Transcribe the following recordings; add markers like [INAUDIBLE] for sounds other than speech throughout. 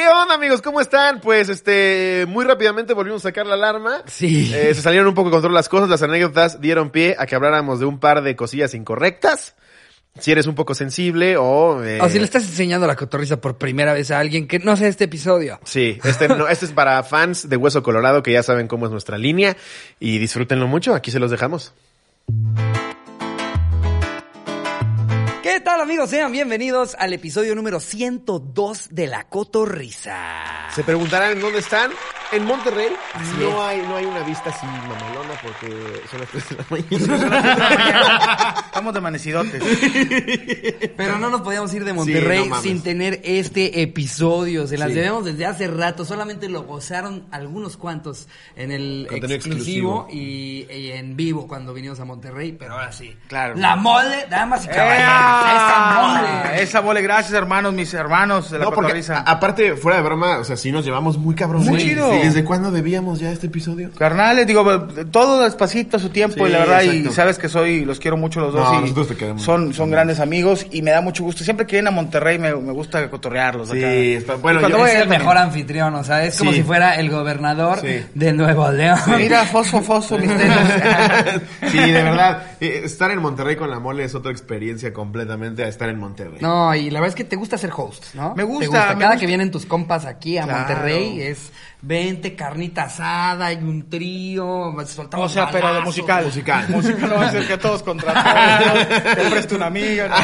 ¿Qué onda, amigos? ¿Cómo están? Pues, este, muy rápidamente volvimos a sacar la alarma. Sí. Eh, se salieron un poco de control las cosas, las anécdotas dieron pie a que habláramos de un par de cosillas incorrectas. Si eres un poco sensible o... eh, O si le estás enseñando la cotorriza por primera vez a alguien que no sea este episodio. Sí, este, no, este es para fans de Hueso Colorado que ya saben cómo es nuestra línea y disfrútenlo mucho. Aquí se los dejamos. ¿Qué tal amigos? Sean bienvenidos al episodio número 102 de La Cotorrisa. Se preguntarán en dónde están. En Monterrey Así no es. hay, no hay una vista así mamalona porque son las 3 [LAUGHS] de la mañana. Estamos de amanecidotes. [LAUGHS] Pero no nos podíamos ir de Monterrey Sí, no mames. sin tener este episodio. Se las Sí. debemos desde hace rato. Solamente lo gozaron algunos cuantos en el Contenido exclusivo, exclusivo. Y, y en vivo cuando vinimos a Monterrey. Pero ahora sí. Claro. La mole, damas y ¡Ea! Esa mole. Esa mole, gracias hermanos, mis hermanos de la No, porque cotorriza. a- aparte, fuera de broma, o sea, sí nos llevamos muy cabrón. Muy chido. sí, ¿Desde cuándo debíamos ya este episodio? Carnales, digo, todo despacito a su tiempo Sí, y la verdad, y sabes que soy, los quiero mucho los dos No, y nosotros te queremos. son, son grandes amigos y me da mucho gusto. Siempre que vienen a Monterrey me, me gusta cotorrearlos Sí, acá. está- bueno, Y cuando yo- voy Es el también. mejor anfitrión, o sea, es como Sí. si fuera el gobernador Sí. de Nuevo León. Mira, fosfo, fosfo, mis [LAUGHS] sí, de verdad. eh, Estar en Monterrey con la mole es otra experiencia completamente a estar en Monterrey. No, y la verdad es que te gusta ser host, ¿no? Me gusta, Te gusta. me Cada gusta. que vienen tus compas aquí a Claro. Monterrey es vente, carnita asada, hay un trío, soltamos O sea, pero de musical. Musical. Musical no va a ser que todos contra [LAUGHS] todos. Te presto una amiga. no.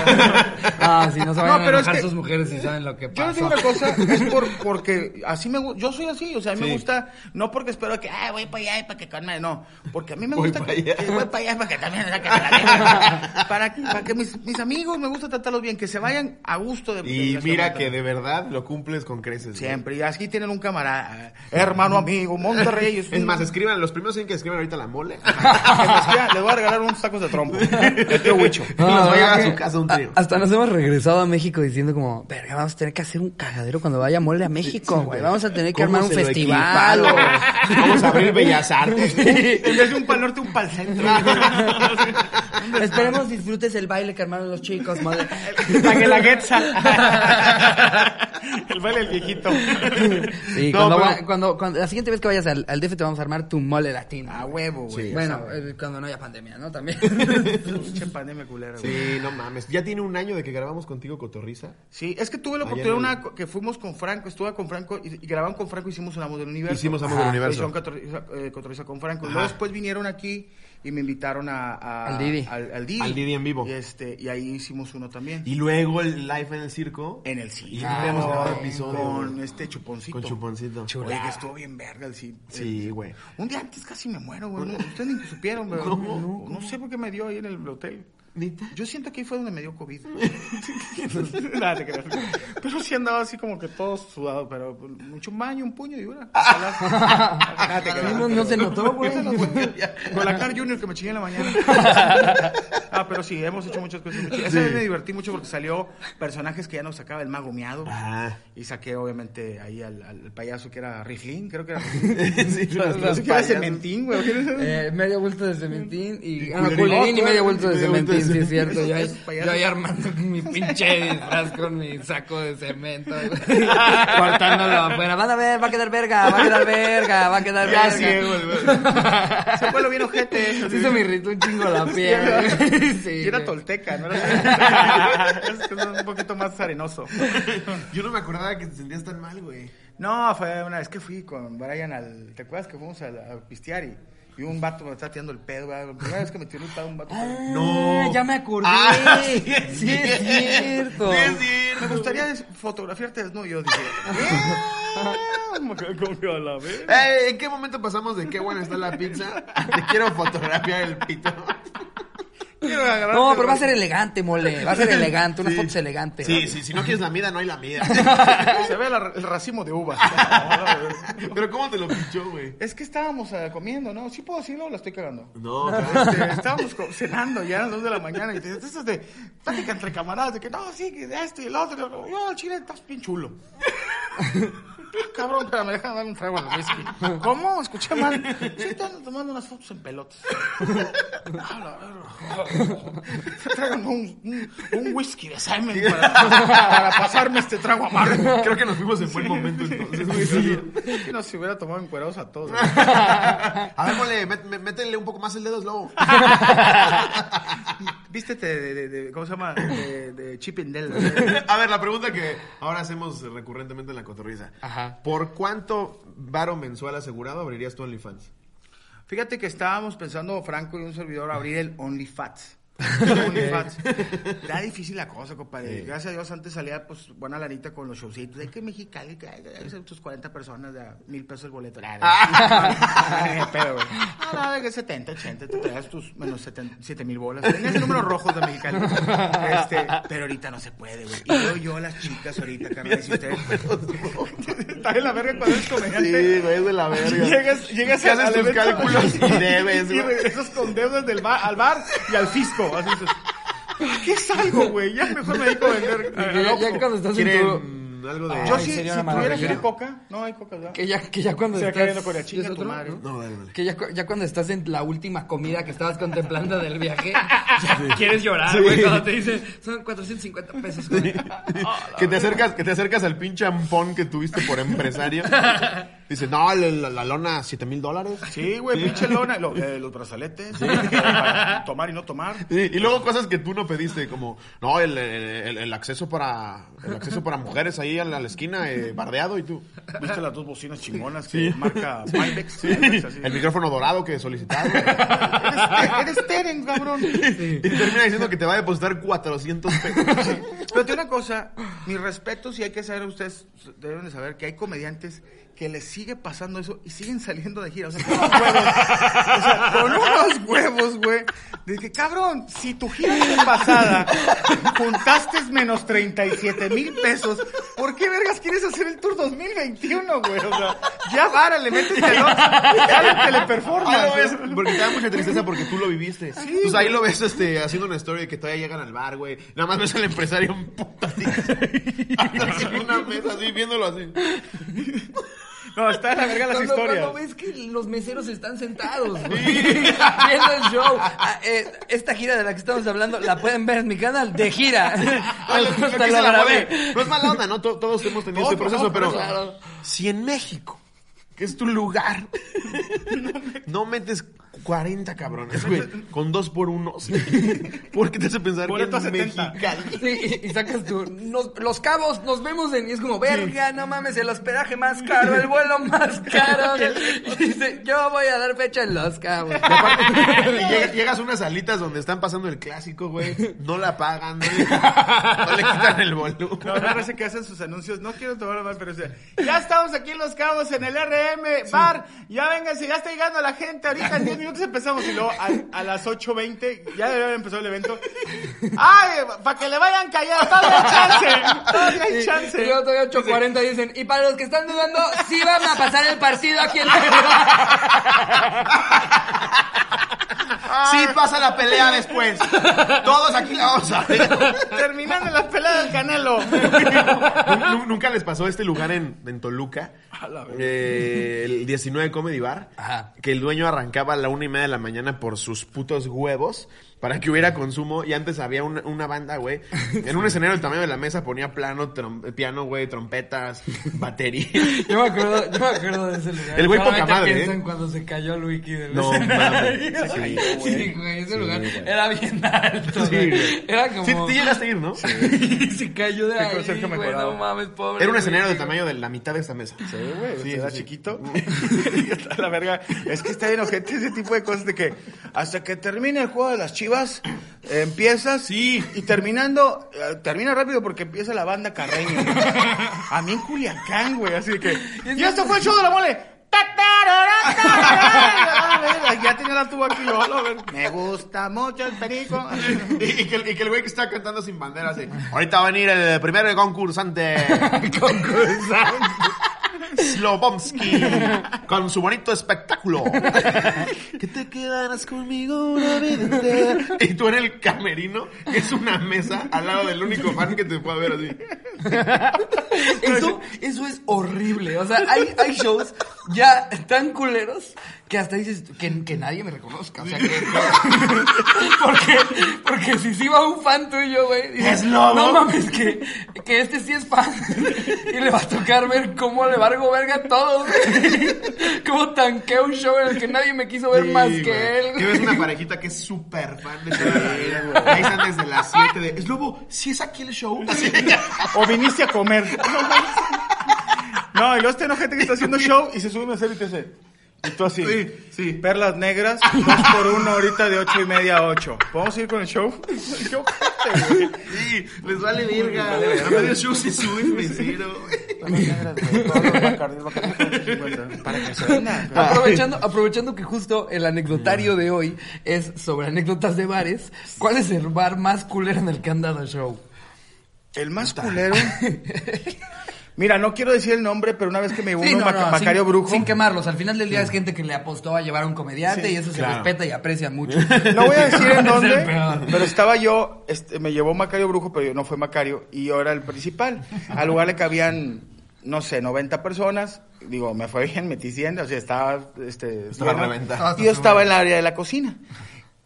Ah, si no van No, a es que- sus mujeres y saben lo que Yo pasa. les digo una cosa, es por, porque así me gusta, yo soy así, o sea, a mí Sí. me gusta, no porque espero que, ah, voy para allá y para que calme, no, porque a mí me Voy gusta pa' que, voy para allá para que también, para que, [LAUGHS] para, para que mis, mis amigos me gusta tratarlos bien, que se vayan a gusto de Y de- mira que de verdad lo cumples con creces. güey. Siempre, y aquí tienen un camarada, hermano, amigo, Monterrey. Es más, escriban, los primeros tienen que escriban ahorita la mole. [LAUGHS] que les voy a regalar unos tacos de trompo, de tío Huicho. No, Los la voy a verdad llevar a que su casa un trío. Hasta nos hemos regresado a México diciendo como, verga, vamos a tener que hacer un cagadero cuando vaya mole a México, güey. Vamos a tener que ¿Cómo armar un festival. o- Vamos a abrir Bellas Artes. En vez de un pal norte, un pal centro. [LAUGHS] Esperemos disfrutes el baile que armaron los chicos, mole. La guelaguetza. [LAUGHS] El baile del viejito. Sí, No, cuando, pero- va- cuando, cuando- la siguiente vez que vayas al, al DF te vamos a armar tu mole latino. A huevo, güey. Sí. bueno, eh, cuando no haya pandemia, ¿no? También. [LAUGHS] Pinche pandemia culera, güey. Sí, no mames. Ya tiene un año de que grabamos contigo Cotorriza. Sí, es que tuve la oportunidad el- una que fuimos con Franco, estuve con Franco y, y grababan con Franco, hicimos un Amo del Universo. Hicimos Amos del. Universo. Edición Cotorriza, eh, Cotorriza con Franco. Luego después vinieron aquí y me invitaron a, a- Al Didi. Al, al Didi. Al Didi en vivo. Y, este, y ahí hicimos uno también. Y luego el live en el circo. en el cine. Y no habíamos Ah, grabado no, episodio. Con este chuponcito. Con chuponcito. Oye, que estuvo bien verga el cine. Sí, güey. Un día antes casi me muero, güey. No, ustedes ni supieron, [LAUGHS] güey. ¿Cómo? No, sé por qué me dio ahí en el hotel. Yo siento que ahí fue donde me dio COVID. [LAUGHS] [LAUGHS] Nada, te creas. Pero sí andaba así como que todo sudado, pero mucho un baño, un puño y una. Nada, [LAUGHS] te creas. no, no se notó, güey. Con la Car Junior que me chingué en la mañana. Ah, pero sí, hemos hecho muchas cosas. Esa vez me divertí mucho porque salió personajes que ya nos sacaba el mago miado. Ah. Y saqué, obviamente, ahí al, al payaso que era Riflín, creo que era Riflín. Sí, los- No. Eh, medio vuelto de cementín y... Ah, culerín. culerín y No, de cementín, sí [LAUGHS] es cierto. Yo yo ahí armando [LAUGHS] mi pinche disfraz con mi saco de cemento. [LAUGHS] Cortándolo afuera. Van a ver, va a quedar verga, va a quedar verga, va a quedar Ya verga. ciego. Se fue lo bien ojete. Sí se me irritó un chingo la piel. Sí, Y era tolteca, ¿no? Era... es que es un poquito más arenoso. Yo no me acordaba que te sentías tan mal, güey. No, fue una vez que fui con Brian al... ¿Te acuerdas que fuimos a, a pistear y, un vato me estaba tirando el pedo? güey? La primera vez que me tiró el pedo un vato. Ah, ya me acordé. Ah, sí es sí es cierto. Sí es cierto. Me gustaría fotografiarte desnudo. Y yo dije... "Ah, me quedé como que a la vez. Ey, ¿En qué momento pasamos de qué buena está la pizza? [LAUGHS] Te quiero fotografiar el pito. No, pero va a ser elegante, mole. Va a ser [LAUGHS] elegante. Unas Sí. fotos elegantes. Sí, sí, si no quieres la mida, no hay la mida. [LAUGHS] Se ve la- el racimo de uvas. [LAUGHS] Pero ¿cómo te lo pinchó, güey? Es que estábamos eh, comiendo, ¿no? Sí puedo decirlo, o la estoy cagando. No, Este, estábamos cenando ya a las 2 de la mañana y te eso es de plática entre camaradas de que no, sí, que de esto y el otro. Yo, al chile, estás bien chulo. Cabrón, pero me dejan dar un trago al whisky. ¿Cómo? Escuché mal. Sí, están tomando unas fotos en pelotas. Verga. Tráiganme un, un, un whisky de Simon para, para pasarme este trago amargo. Creo que nos fuimos en buen momento entonces. güey. Sí. No, se hubiera tomado encuerados a todos. A ver, mole, mét- mé- métele un poco más el dedo, Slobo. Vístete de, de, de- ¿cómo se llama? De, de Chip and Dale. A ver, la pregunta que ahora hacemos recurrentemente en la cotorriza. Ajá. ¿Por cuánto varo mensual asegurado abrirías tu OnlyFans? Fíjate que estábamos pensando, Franco y un servidor, abrir el OnlyFats. Era difícil la cosa, compadre. Gracias a Dios antes salía pues buena lanita con los showcitos. De que Mexicali, que tus 40 personas de a mil pesos el boleto. Ah, pero, güey. No, no, de que 70, 80, te traes tus menos 7 mil bolas. Tenías el número rojos de Mexicali. Este, pero ahorita no se puede, güey. Y yo a las chicas ahorita, carnal, si ustedes... [LAUGHS] Está en la verga cuando eres comediante. güey, es de la verga. Llegas, llegas ¿Qué haces tus cálculos y debes, y güey? regresas con deudas del bar, al bar y al fisco. Así dices, [LAUGHS] ¿qué salgo, güey? Ya mejor me dedico a vender. Que al ya, ya cuando estás en tu... ¿Quieren algo de...? Ay, Yo sí, si sería una tuviera maravilla. ¿quiere coca, no hay coca, ¿verdad? Que ya, que ya cuando Se estás... cayendo con la chinga ¿Es tu otro? madre. ¿No? No, dale, dale. Que ya, cu- ya cuando estás en la última comida que estabas contemplando del viaje, [LAUGHS] ya quieres llorar, güey, cuando te dicen, son 450 pesos, güey. [LAUGHS] que te acercas, que te acercas al pinche ampón que tuviste por empresario. Dice, no, la, la- la lona, 7 mil dólares. Sí, güey, pinche lona. Lo- eh, los brazaletes. para tomar y no tomar. Sí, y luego cosas que tú no pediste, como, no, el, el- el acceso para el acceso para mujeres ahí a la, a la esquina, eh, bardeado, y tú. ¿Viste las dos bocinas chingonas que marca? Pyrex, así. El micrófono dorado que solicitaron. Eres, eres Teren, cabrón. Y te termina diciendo que te va a depositar 400 pesos. Pero tiene una cosa, mis respetos y hay que saber, ustedes deben de saber que hay comediantes que les sigue pasando eso y siguen saliendo de gira. O sea, con unos huevos. O sea, con unos huevos, güey. De que, cabrón, si tu gira pasada juntaste menos 37 mil pesos, ¿por qué vergas quieres hacer el tour 2021, güey? O sea, ya várale, métete al ya el teleperformance. Ah, ves, porque te da mucha tristeza porque tú lo viviste. pues ahí lo ves este, haciendo una story de que todavía llegan al bar, güey. Nada más ves al empresario un puto así. En [LAUGHS] [LAUGHS] una mesa así, viéndolo así. No, está en la verga las Cuando, historias. cuando ves que los meseros están sentados, güey, viendo el show. Ah, eh, esta gira de la que estamos hablando la pueden ver en mi canal de gira. [LAUGHS] [LAUGHS] Hasta la grabé. No es mala onda, ¿no? To- Todos hemos tenido este proceso, pero. Claro. si en México, que es tu lugar, [LAUGHS] no metes 40 cabrones, güey, con dos por unos, [LAUGHS] ¿por qué te hace pensar que 70. Mexicali? Sí, y, y sacas tu... nos- los cabos, nos vemos en... Y es como, verga, no mames, el hospedaje más caro, el vuelo más caro. [LAUGHS] Y dice, yo voy a dar fecha en los cabos. [LAUGHS] Y aparte- llegas a unas salitas donde están pasando el clásico, güey, no la pagan, no le, no le quitan el volumen. No, me parece que hacen sus anuncios. No quiero tomar mal, pero o sea, ya estamos aquí en Los Cabos, en el RM, bar. Ya vénganse, ya está llegando la gente. Ahorita en 10 minutos empezamos. Y luego a, a las 8.20 ya debe haber empezado el evento. ¡Ay! Para que le vayan callando. Todavía hay chance. Todavía hay Y chance. luego todavía 8.40 dicen, y para los que están dudando, sí van a pasar el partido aquí en [LAUGHS] Sí pasa la pelea después. Todos aquí la vamos a ver. Terminando las peleas del Canelo. Nu- nu- ¿Nunca les pasó este lugar en, en Toluca? Eh, el 19 Comedy Bar. Ajá. Que el dueño arrancaba a la y media de la mañana por sus putos huevos para que hubiera consumo. Y antes había una, una banda, güey. En un escenario del tamaño de la mesa ponía plano, trom- piano, güey, trompetas, [LAUGHS] batería. Yo me acuerdo, yo me acuerdo de ese lugar. El güey poca madre, ¿eh? cuando se cayó Luigi del No escenario. mames. [LAUGHS] Sí, Sí, güey, ese Sí, lugar güey. era bien alto, Sí, güey. Era como... Sí, tú llegaste a ir, ¿no? y [LAUGHS] se cayó de ahí, güey, no mames, pobre. Era un escenario del tamaño de la mitad de esta mesa. Sí, güey, Sí, era sí, sí. chiquito. Y está la verga. Es que está bien ojete ese tipo de cosas de que hasta que termine el juego de las chivas, eh, empiezas Sí. y terminando, eh, termina rápido porque empieza la banda Carreño. güey. A mí en Culiacán, güey, así que. Y esto fue el show de la mole. A ver, Ya tenía la tuba aquí, lo, lo, ver. Me gusta mucho el perico. Y, y que, el- y que el güey que está cantando sin bandera así. Ahorita va a venir el primer concursante. [LAUGHS] concursante. Slobomsky. Con su bonito espectáculo. [LAUGHS] que te quedarás conmigo una vida entera. Y tú en el camerino, que es una mesa al lado del único fan que te puede ver así. [LAUGHS] Eso, eso es horrible. O sea, hay, hay shows ya tan culeros que hasta dices que, que nadie me reconozca. O sea, que, que- [LAUGHS] porque, porque si sí va un fan tuyo, güey. dices, Es lobo. No mames, que, que este sí es fan. Y le va a tocar ver cómo le vargo verga a todos, güey. [LAUGHS] Cómo tanquea un show en el que nadie me quiso ver Sí, más güey. que él. Que ves una parejita que es súper fan de Shakira, güey. Ahí están desde las 7 de... Es lobo, si es aquí el show. [LAUGHS] O viniste a comer. [LAUGHS] No, y luego está gente que está haciendo show y se sube a hacer y te dice. Y tú así. Sí, sí. Perlas negras, [LAUGHS] dos por uno ahorita de ocho y media a ocho. ¿Podemos ir con el show? [LAUGHS] Qué ojete, güey. Sí, les vale verga. A medio show se suben mesero. Perlas negras, güey. Todos los Bacardí, Bacardí con 8.50. Para que se venda. Aprovechando, aprovechando que justo el anecdotario de hoy es sobre anécdotas de bares, ¿cuál es el bar más culero en el que han dado show? El más culero. [LAUGHS] Mira, no quiero decir el nombre, pero una vez que me llevó Sí, uno no, no, Macario sin, Brujo. Sin quemarlos. Al final del día es gente que le apostó a llevar a un comediante Sí, y eso se respeta y aprecia mucho. [LAUGHS] No voy a decir en [LAUGHS] dónde, pero estaba yo, este, me llevó Macario Brujo, pero yo no fue Macario, y yo era el principal. Al lugar le cabían, no sé, 90 personas. Digo, me fue bien, metí 100, o sea, estaba, este, Estaba reventado. Y yo estaba en el área de la cocina.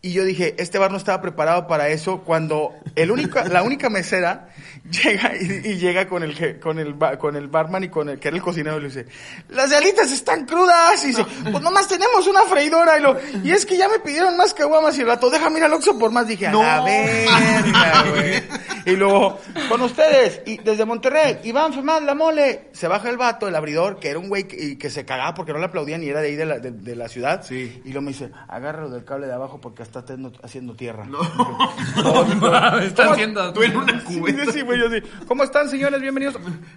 Y yo dije, este bar no estaba preparado para eso cuando el único, [LAUGHS] la única mesera llega y, y llega con el, que- con el, con el barman y con el que era el cocinero y le dice, las alitas están crudas. Y dice, [LAUGHS] pues nomás tenemos una freidora. Y, lo, y es que ya me pidieron más caguamas y el rato, déjame ir al Oxxo por más. Dije, a No. la verga, güey. Y luego, con ustedes, y desde Monterrey, Iván Femán, la mole. Se baja el vato, el abridor, que era un güey que, y que se cagaba porque no le aplaudían y era de ahí de la, de, de la ciudad. Sí. Y luego me dice, agárralo del cable de abajo porque está tendo- haciendo tierra. No. [LAUGHS] Está haciendo... Tú en una Sí, cubeta. sí, güey, yo así, ¿cómo están, señores? Bienvenidos.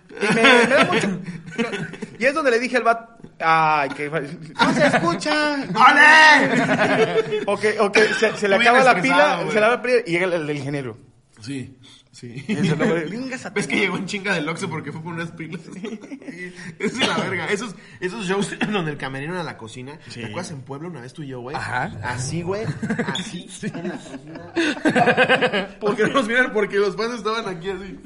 Y me, me da mucho... [LAUGHS] Y es donde le dije al vato, ay, que... No se escucha. ¡Ole! O que, o que se, se le Muy acaba la pila, güey. se le acaba la pila y llega el, el ingeniero. Sí, sí. ¿Ves que tomar". llegó en chinga del Oxxo porque fue por unas pilas? Eso [LAUGHS] es la verga. Esos, esos shows [CLEARS THROAT] donde el camerino era la cocina. ¿Te acuerdas en Puebla una vez tú y yo, güey? Ajá. Así, güey. Así. [LAUGHS] En la cocina. [LAUGHS] Porque no nos miran porque los fans estaban aquí así.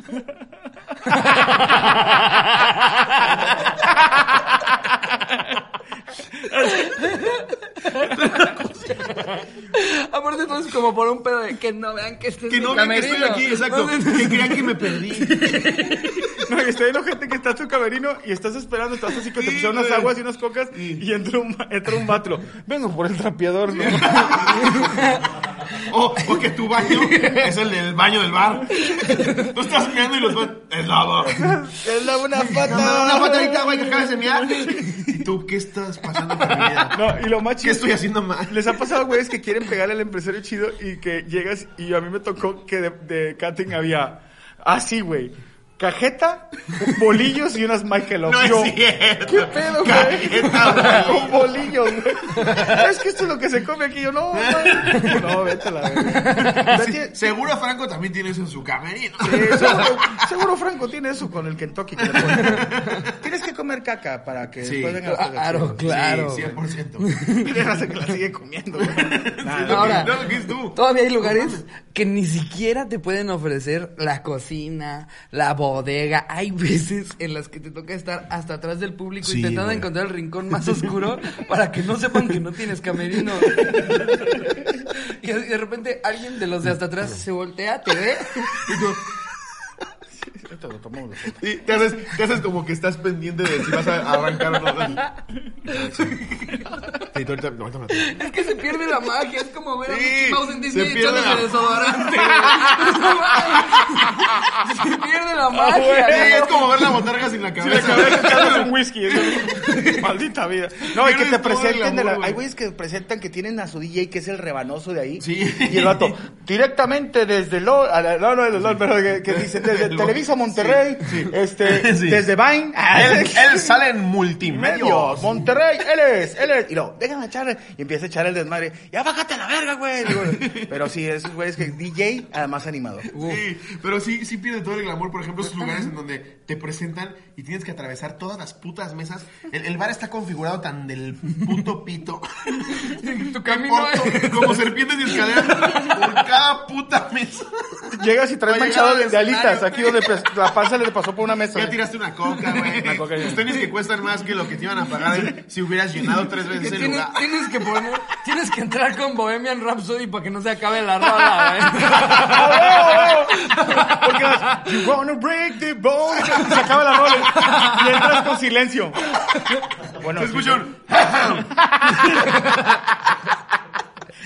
Aparte todo es como por un pedo de que no vean que este es Que no vean que estoy aquí, exacto. Entonces- Que crean que me perdí. [LAUGHS] No, y está viendo gente que está en su camerino y estás esperando, estás así que te pusieron unas aguas y unas cocas y entra un, entra un vato. Vengo por el trapeador, ¿no? O, o que tu baño es el del baño del bar. Tú estás mirando y los fans. Es lava. Es la una pata. no, una patadita, güey, que acabas de mirar. [LAUGHS] [LAUGHS] ¿Y tú qué estás pasando con mi vida? No, y lo más ¿Qué chido estoy haciendo mal? Les ha pasado, güeyes, que quieren pegarle al empresario chido y que llegas y a mí me tocó que de, de catering había así, güey. Cajeta, bolillos y unas Michael [LAUGHS] No es Yo, cierto. ¿Qué pedo, güey? Cajeta, [LAUGHS] Con bolillos, güey. Es que esto es lo que se come aquí. Yo, no, no. No, vete a la verga. Sí, Tiene- seguro Franco también tiene eso en su camerino. Sí, seguro, seguro Franco tiene eso con el Kentucky que. Tienes que comer caca para que Sí. después vengan cosas Claro, claro. Sí, 100%. Y de raza que la sigue comiendo. güey. Nada, Ahora, No, ¿qué es tú? todavía hay lugares que ni siquiera te pueden ofrecer la cocina, la bodega. [LAUGHS] Hay veces en las que te toca estar hasta atrás del público Sí, intentando güey. encontrar el rincón más [LAUGHS] oscuro para que no sepan que no tienes camerino. [LAUGHS] Y de de repente alguien de los de hasta atrás se voltea, te ve y tú, Ahorita lo tomamos foto. Sí, te haces, te haces como que estás pendiente de si vas a arrancar o no. [LAUGHS] Sí, tú ahorita, no, ahorita me- es que se pierde la magia, es como ver a Sí, Mickey Mouse en se Disney pierde echándose la- desodorante. [LAUGHS] se pierde la magia. Sí, ¿no? es como ver la botarga sin la Sí, cabeza. echándose un whisky. Maldita vida. No, y que te todo el presenten. de la- glamour, güey. hay güeyes que presentan que tienen a su DJ, que es el rebanoso de ahí. Sí. Y el vato, directamente desde lo, a la- no, no, el LOL, pero que, que dice desde Lo- Televisa Monterrey, Sí, sí. [LAUGHS] este, Sí. desde Vine. [LAUGHS] Él, él sale en multimedios. Medios, Monterrey, él es, él es. Y luego, déjame echarle. Y empieza a echar el desmadre. Ya bájate a la verga, güey. Digo, [LAUGHS] Pero sí, esos güeyes que DJ, además animador. Sí, pero sí, sí pierde todo el glamour. Por ejemplo, esos lugares en donde te presentan y tienes que atravesar todas las putas mesas. El, el bar está configurado tan del puto pito. Tu camino como serpientes y escaleras por cada puta mesa. Llegas y traes manchado de, de alitas, aquí donde, la panza le pasó por una mesa. Ya tiraste una coca, güey. Una coca, ya. Los tenis que cuestan más que lo que te iban a pagar si hubieras llenado tres veces el tienes, lugar. tienes que poner, tienes que entrar con Bohemian Rhapsody para que no se acabe la rola, [LAUGHS] güey. Porque vas, you wanna break the bone. Y se acaba la rola. Y entras con silencio. Bueno, Se escucha un...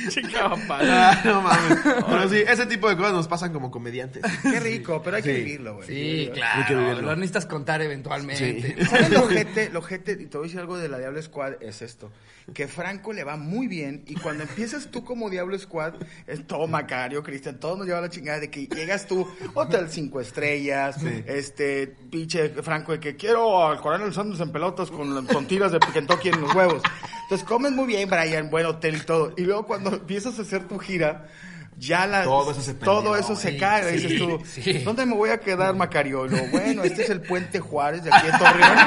Chica Ah, [LAUGHS] no mames. Pero sí, ese tipo de cosas nos pasan como comediantes. Qué rico, pero hay que Sí. vivirlo, güey. Sí, que claro. vivirlo. Lo necesitas contar eventualmente. Sí. ¿Sabes lo [LAUGHS] gente, lo gente, y te voy a decir algo de la Diablo Squad, es esto, que Franco le va muy bien y cuando empiezas tú como Diablo Squad, es todo Macario, Cristian, todos nos lleva a la chingada de que llegas tú, hotel cinco estrellas, este, pinche Franco de que quiero al Coronel Sanders en pelotas con, con tiras de Kentucky en los huevos. Entonces comes muy bien, Brian, buen hotel y todo. Y luego cuando [LAUGHS] empiezas a hacer tu gira, ya la, Todo eso se todo eso se cae, dices tú, sí. ¿dónde me voy a quedar, Macario? Y luego, bueno, este es el Puente Juárez de aquí en [LAUGHS] Torreón.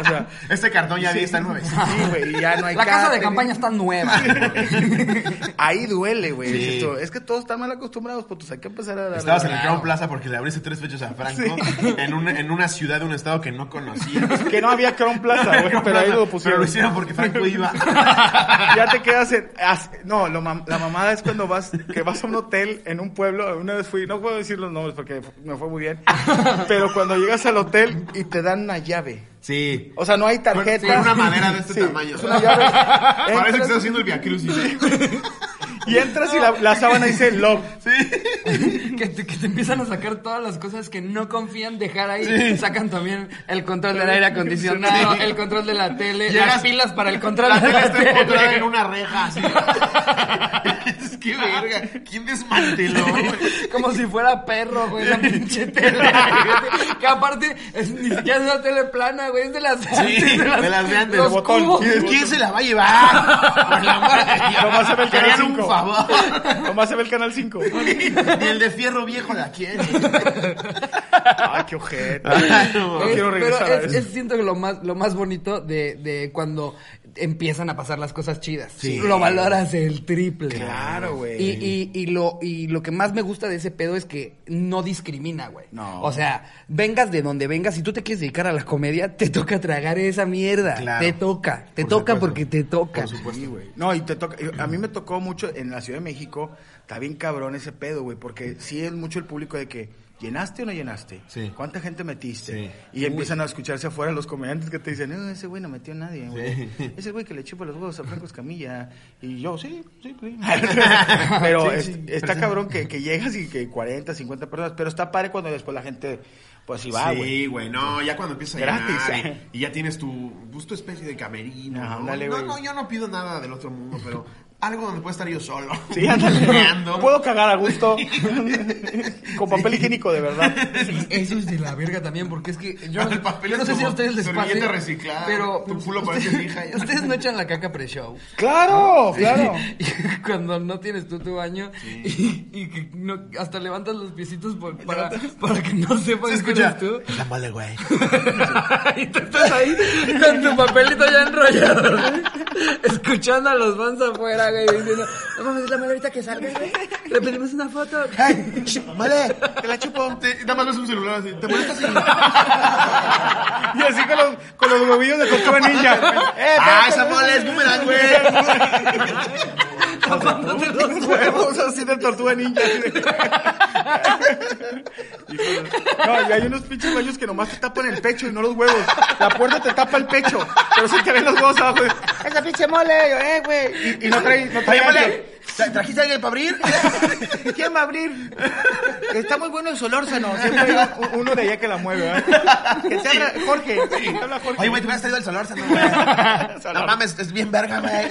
O sea, Este cartón ya está nueve. sí, güey, y ya no hay La casa de campaña está nueva. [LAUGHS] Ahí duele, güey. Sí. dices tú, Es que todos están mal acostumbrados, pues hay que empezar a dar. Estabas en el. Crown Plaza porque le abriste tres fechas a Franco en, un- en una ciudad de un estado que no conocía. [LAUGHS] Que no había Crown Plaza, güey, pero ahí lo Pero pusieron. lo hicieron porque Franco iba. ya te quedas en... as- No, lo la mamada es cuando vas, que vas a un hotel en un pueblo, una vez fui, no puedo decir los nombres porque me fue muy bien, pero cuando llegas al hotel y te dan una llave. Sí. O sea, no hay tarjeta. Con una madera de este Sí, tamaño. es una llave. Parece que Entras- estás haciendo el Via Crucis. [LAUGHS] Y entras y la, la sábana dice love. [LAUGHS] que, te, que te empiezan a sacar todas las cosas que no confían dejar ahí. Sacan también el control del aire acondicionado, el control de la tele, Llegas- las pilas para el control La de tele la está empotrada tele. en una reja. Así. [LAUGHS] Es que verga. ¿Quién desmanteló? güey? Como si fuera perro, güey, la pinche tele. [LAUGHS] que aparte, es, ni siquiera es una tele plana, güey, es de las de Sí, de las de antes. Los de botón. cubos. ¿Quién se la va a llevar? Por de Dios. Nomás se ve el canal Querían un 5. favor. Nomás se ve el canal 5. Ni el de fierro viejo la quiere. Ay, qué ojete. no, No quiero regresar pero a es, eso. es siento que lo más, lo más bonito de, de cuando empiezan a pasar las cosas chidas. Sí. Lo valoras el triple. Claro, güey. Y, y, y, lo, y lo que más me gusta de ese pedo es que no discrimina, güey. No. O sea, vengas de donde vengas, si tú te quieres dedicar a la comedia, te toca tragar esa mierda. Claro. Te toca. Te Por toca supuesto. porque te toca. Sí, güey. No, y te toca. A mí me tocó mucho en la Ciudad de México. Está bien cabrón ese pedo, güey. Porque sí es mucho el público de que. ¿Llenaste o no llenaste? Sí. ¿Cuánta gente metiste? Sí. Y empiezan a escucharse afuera los comediantes que te dicen, no, ese güey no metió a nadie, güey. Sí. Ese güey que le chupa los huevos a Franco Escamilla. Y yo, sí, sí, sí. [LAUGHS] pero es- está cabrón que, que llegas y que 40, 50 personas. Pero está padre cuando después la gente, pues sí va, güey. Sí, güey, no, ya cuando empiezas a Gratis, eh. y, y ya tienes tu, pues, tu especie de camerino. ¿no? no, yo no pido nada del otro mundo, pero algo donde pueda estar yo solo. Sí, ándale. [LAUGHS] Meando. Puedo cagar a gusto. [LAUGHS] Con papel higiénico, de verdad. Sí, eso es de la verga también, porque es que yo, El papel yo no sé si a ustedes les pasa. reciclada, Pero tu culo parece ustedes- lija ya. Ustedes no echan la caca pre-show. Claro, claro. [LAUGHS] Y cuando no tienes tú tu baño y, y que no, hasta levantas los piecitos por- para, para que no sepan Se escucha. eres tú. La mole, güey. y tú estás ahí con tu papelito ya enrollado, güey, escuchando a los fans afuera, güey, diciendo, no mames, la ahorita que salga, güey, le pedimos una foto. Vale, te la chupo. Te- nada más ves un celular así. ¿Te molesta si.? Y así con los, con los huevillos de tortuga ninja. ¡Eh, ah, esa mole es boomerang, güey. Tapándote los Huevos así de tortuga ninja. así de- Híjole. No, y hay unos pinches baños que nomás te tapan el pecho y no los huevos. La puerta te tapa el pecho, pero sí te ven los huevos abajo. Esa pinche mole, yo, eh, güey. Y, y no trae, no trae Oye, gancho. mole, ¿tra- ¿trajiste a alguien para abrir? [LAUGHS] ¿Quién va a abrir? Está muy bueno el solórzano. Siempre [LAUGHS] hay uno de allá que la mueve, [LAUGHS] habla Jorge. Te habla Jorge. Oye, güey, te hubieras traído el solórzano, güey. No mames, es bien verga, güey.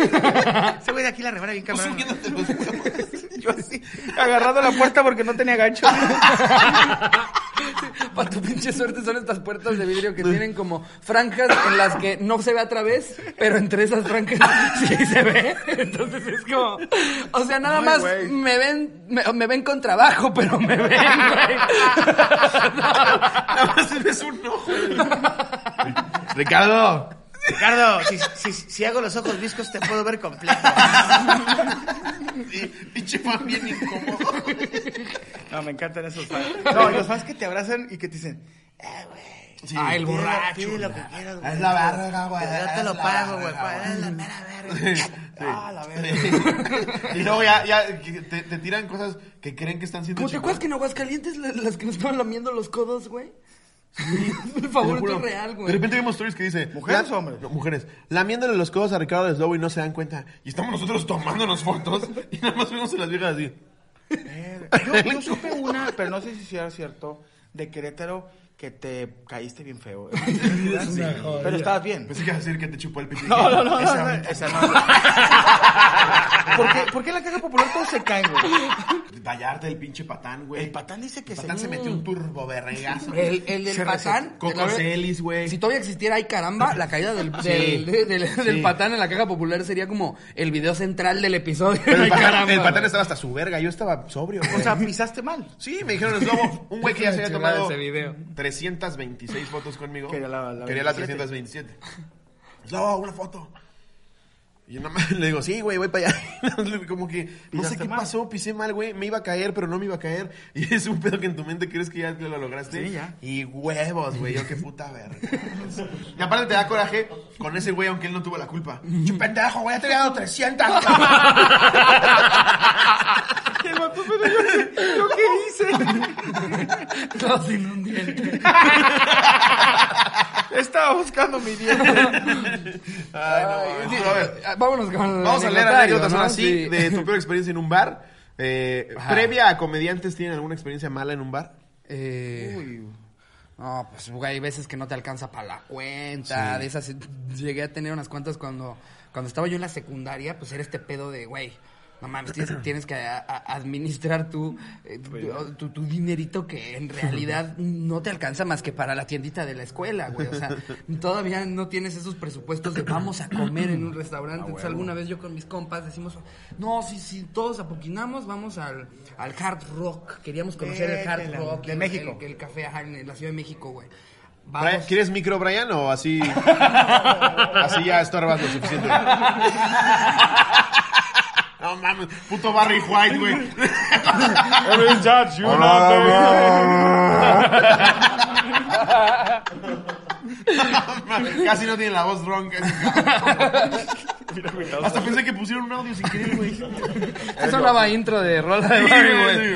Ese güey de aquí la rebana bien Tú cabrón. subiéndote los huevos. Yo así, agarrado la puerta porque no tenía gancho. Para tu pinche suerte son estas puertas de vidrio que tienen como franjas en las que no se ve a través, pero entre esas franjas sí se ve. Entonces es como, o sea, nada Ay, más me ven, me, me ven con trabajo, pero me ven, güey. [LAUGHS] Nada más ves un ojo. Ricardo. Ricardo, si, si, si hago los ojos viscos te puedo ver completo. Pinche fan bien incómodo. No, me encantan esos fans. No, y los fans que te abrazan y que te dicen, eh, güey. Sí. Ah, el pide lo- borracho. Pide lo que quieras, güey. Es la verga, güey, Pero Yo te lo pago, güey. Es la güey. mera verga. Ah, la verga. Y luego ya, ya te, te tiran cosas que creen que están siendo ¿Cómo te acuerdas que en Aguascalientes la- las que nos estaban lamiendo los codos, güey? Por favor, esto es real, güey. De repente vemos stories que dice... ¿Mujeres o hombres? No, mujeres. Lamiéndole los codos a Ricardo Deslobo y no se dan cuenta. Y estamos nosotros tomándonos fotos y nada más vemos a las viejas así. Verga. Yo, yo supe una, pero no sé si sea cierto, de Querétaro que te caíste bien feo. [LAUGHS] Sí, pero estabas bien. Pensé que ibas a decir que te chupó el pito. No, no, no, Esa no, esa no. [LAUGHS] ¿Por qué, ¿Por qué en la caja popular todos se caen, güey? Vallarta, el pinche patán, güey. El patán dice que El se... patán se metió un turbo verregazo. El, el del Se patán. Coco Celis, güey. Si todavía existiera ay caramba, la caída del, Sí. del, del- del- Sí. del patán en la caja popular sería como el video central del episodio. Pero el Ay, patán, caramba, el patán estaba hasta su verga. Yo estaba sobrio, güey. O sea, pisaste mal. Sí, me dijeron es lobo. Un güey que ya se había tomado ese video. 326 fotos conmigo. Quería la- la Quería la 27. 327. Es lobo, una foto. Y yo nada más [LAUGHS] le digo, sí, güey, voy para allá. [LAUGHS] Como que, no sé qué mal. pasó, pisé mal, güey. Me iba a caer, pero no me iba a caer. [LAUGHS] Y es un pedo que en tu mente crees que ya lo lograste. Sí, ya. Y huevos, güey, yo qué puta verga. Y aparte te da coraje con ese güey, aunque él no tuvo la culpa. Pendejo, güey, ya te había dado 300. Pero yo, ¿yo qué hice? Todo sin un diente. Estaba buscando mi diente. Ay, no, Sí, mames. a ver. Vámonos con Vamos a leer anécdotas ahora sí Sí. de tu peor experiencia en un bar. Eh, previa a comediantes, ¿tienen alguna experiencia mala en un bar? Eh, Uy. No, pues, güey, hay veces que no te alcanza para la cuenta. De esas, llegué a tener unas cuantas cuando, cuando estaba yo en la secundaria, pues era este pedo de, güey, no mames, tienes, [CLEARS THROAT] tienes que a- a- administrar tu, eh, tu, tu- tu dinerito que en [LAUGHS] realidad no te alcanza más que para la tiendita de la escuela, güey. O sea, [LAUGHS] todavía no tienes esos presupuestos de vamos a comer en un restaurante. Entonces, alguna vez yo con mis compas decimos, no, si, si todos apoquinamos, vamos al, al hard rock. Queríamos conocer el hard la- rock. de el- México. El, el café ajá, en la Ciudad de México, güey. Brian. ¿Quieres micro, Brian, o así? [LAUGHS] así ya estorbas lo suficiente. No mames, puto Barry White, güey. Casi no tiene la voz ronca. Hasta pensé que pusieron un audio sin querer, güey. Esta sonaba intro de rola de Barry, güey.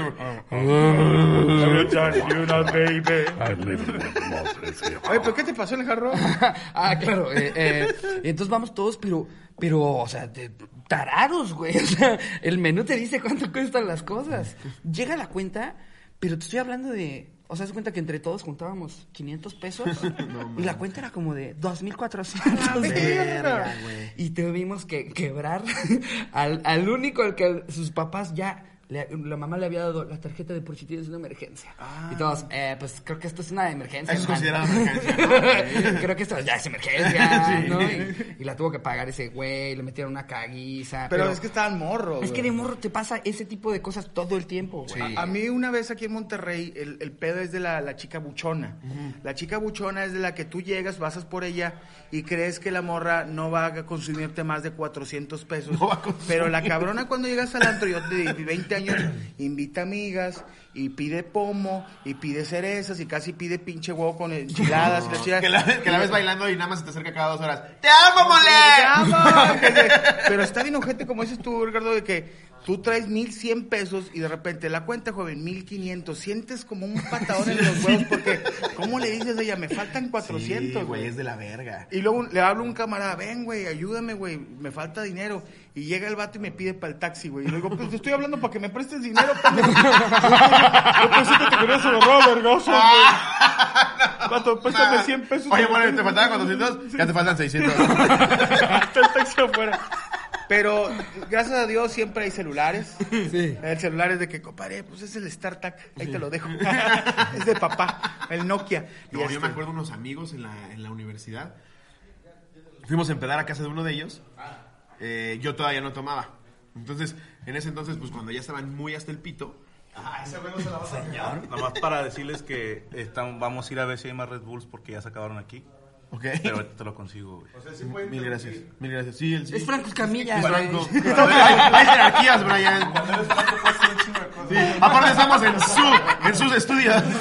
Oye, ¿pero qué te pasó en el jarro? [LAUGHS] ah, claro. Eh, eh, entonces vamos todos, pero, pero, o sea, de- tarados, güey. [LAUGHS] O sea, el menú te dice cuánto cuestan las cosas. Llega la cuenta, pero te estoy hablando de... O sea, se cuenta que entre todos juntábamos 500 pesos [LAUGHS] y la cuenta era como de 2.400. verga, güey. y tuvimos que quebrar [LAUGHS] al, al único al que sus papás ya... le- la mamá le había dado la tarjeta de por si tienes una emergencia. Y todos, eh, pues creo que esto es una emergencia. Eso es hermano". considerado [LAUGHS] emergencia, ¿no? Creo que esto ya es emergencia, [LAUGHS] Sí. ¿no? Y, y la tuvo que pagar ese güey, le metieron una caguiza. Pero, es que estaban morros. es que de morro te pasa ese tipo de cosas todo el tiempo, güey. A mí una vez aquí en Monterrey, el, el pedo es de la, la chica buchona. La chica buchona es de la que tú llegas, pasas por ella y crees que la morra no va a consumirte más de 400 pesos. No va a consumir. Pero la cabrona cuando llegas al antro, yo de 20 invita amigas y pide pomo y pide cerezas y casi pide pinche huevo con [LAUGHS] enchiladas. y la chingada. Que la, que la ves bailando y nada más se te acerca cada dos horas. ¡Te amo, mole! ¡Te amo! [LAUGHS] Pero está bien ojete, como dices tú, Ricardo, de que tú traes 1100 pesos y de repente la cuenta, joven, 1500. Sientes como un patadón en los huevos porque, ¿cómo le dices a ella? Me faltan 400, Sí, güey, es de la verga. Y luego le hablo a un camarada, ven, güey, ayúdame, güey, me falta dinero. Y llega el vato y me pide para el taxi, güey. Y le digo, pues te estoy hablando para que me prestes dinero. [LAUGHS] Yo pensé que te querías agarrar, vergoso, güey. Vato, préstame 100 pesos. Oye, mole, te faltaban 400, ya te faltan 600. [LAUGHS] Está el taxi afuera. Pero, gracias a Dios, siempre hay celulares. Sí. El celular es de que, compadre, pues es el StarTAC. Ahí te lo dejo. [LAUGHS] es de papá, el Nokia. No, yo este- me acuerdo unos amigos en la, en la universidad. Fuimos a empedar a casa de uno de ellos. Eh, yo todavía no tomaba. Entonces, en ese entonces, pues cuando ya estaban muy hasta el pito. Ah, ese no se la vas a enseñar. Nada más para decirles que están, vamos a ir a ver si hay más Red Bulls porque ya se acabaron aquí. Ok. Pero ahorita te lo consigo, güey. Mil gracias. Mil gracias. Sí, él sí. Es Franco Escamilla, Es. Franco. [LAUGHS] Hay, hay jerarquías, Brian. Sí, aparte estamos en su, en sus estudios. [LAUGHS]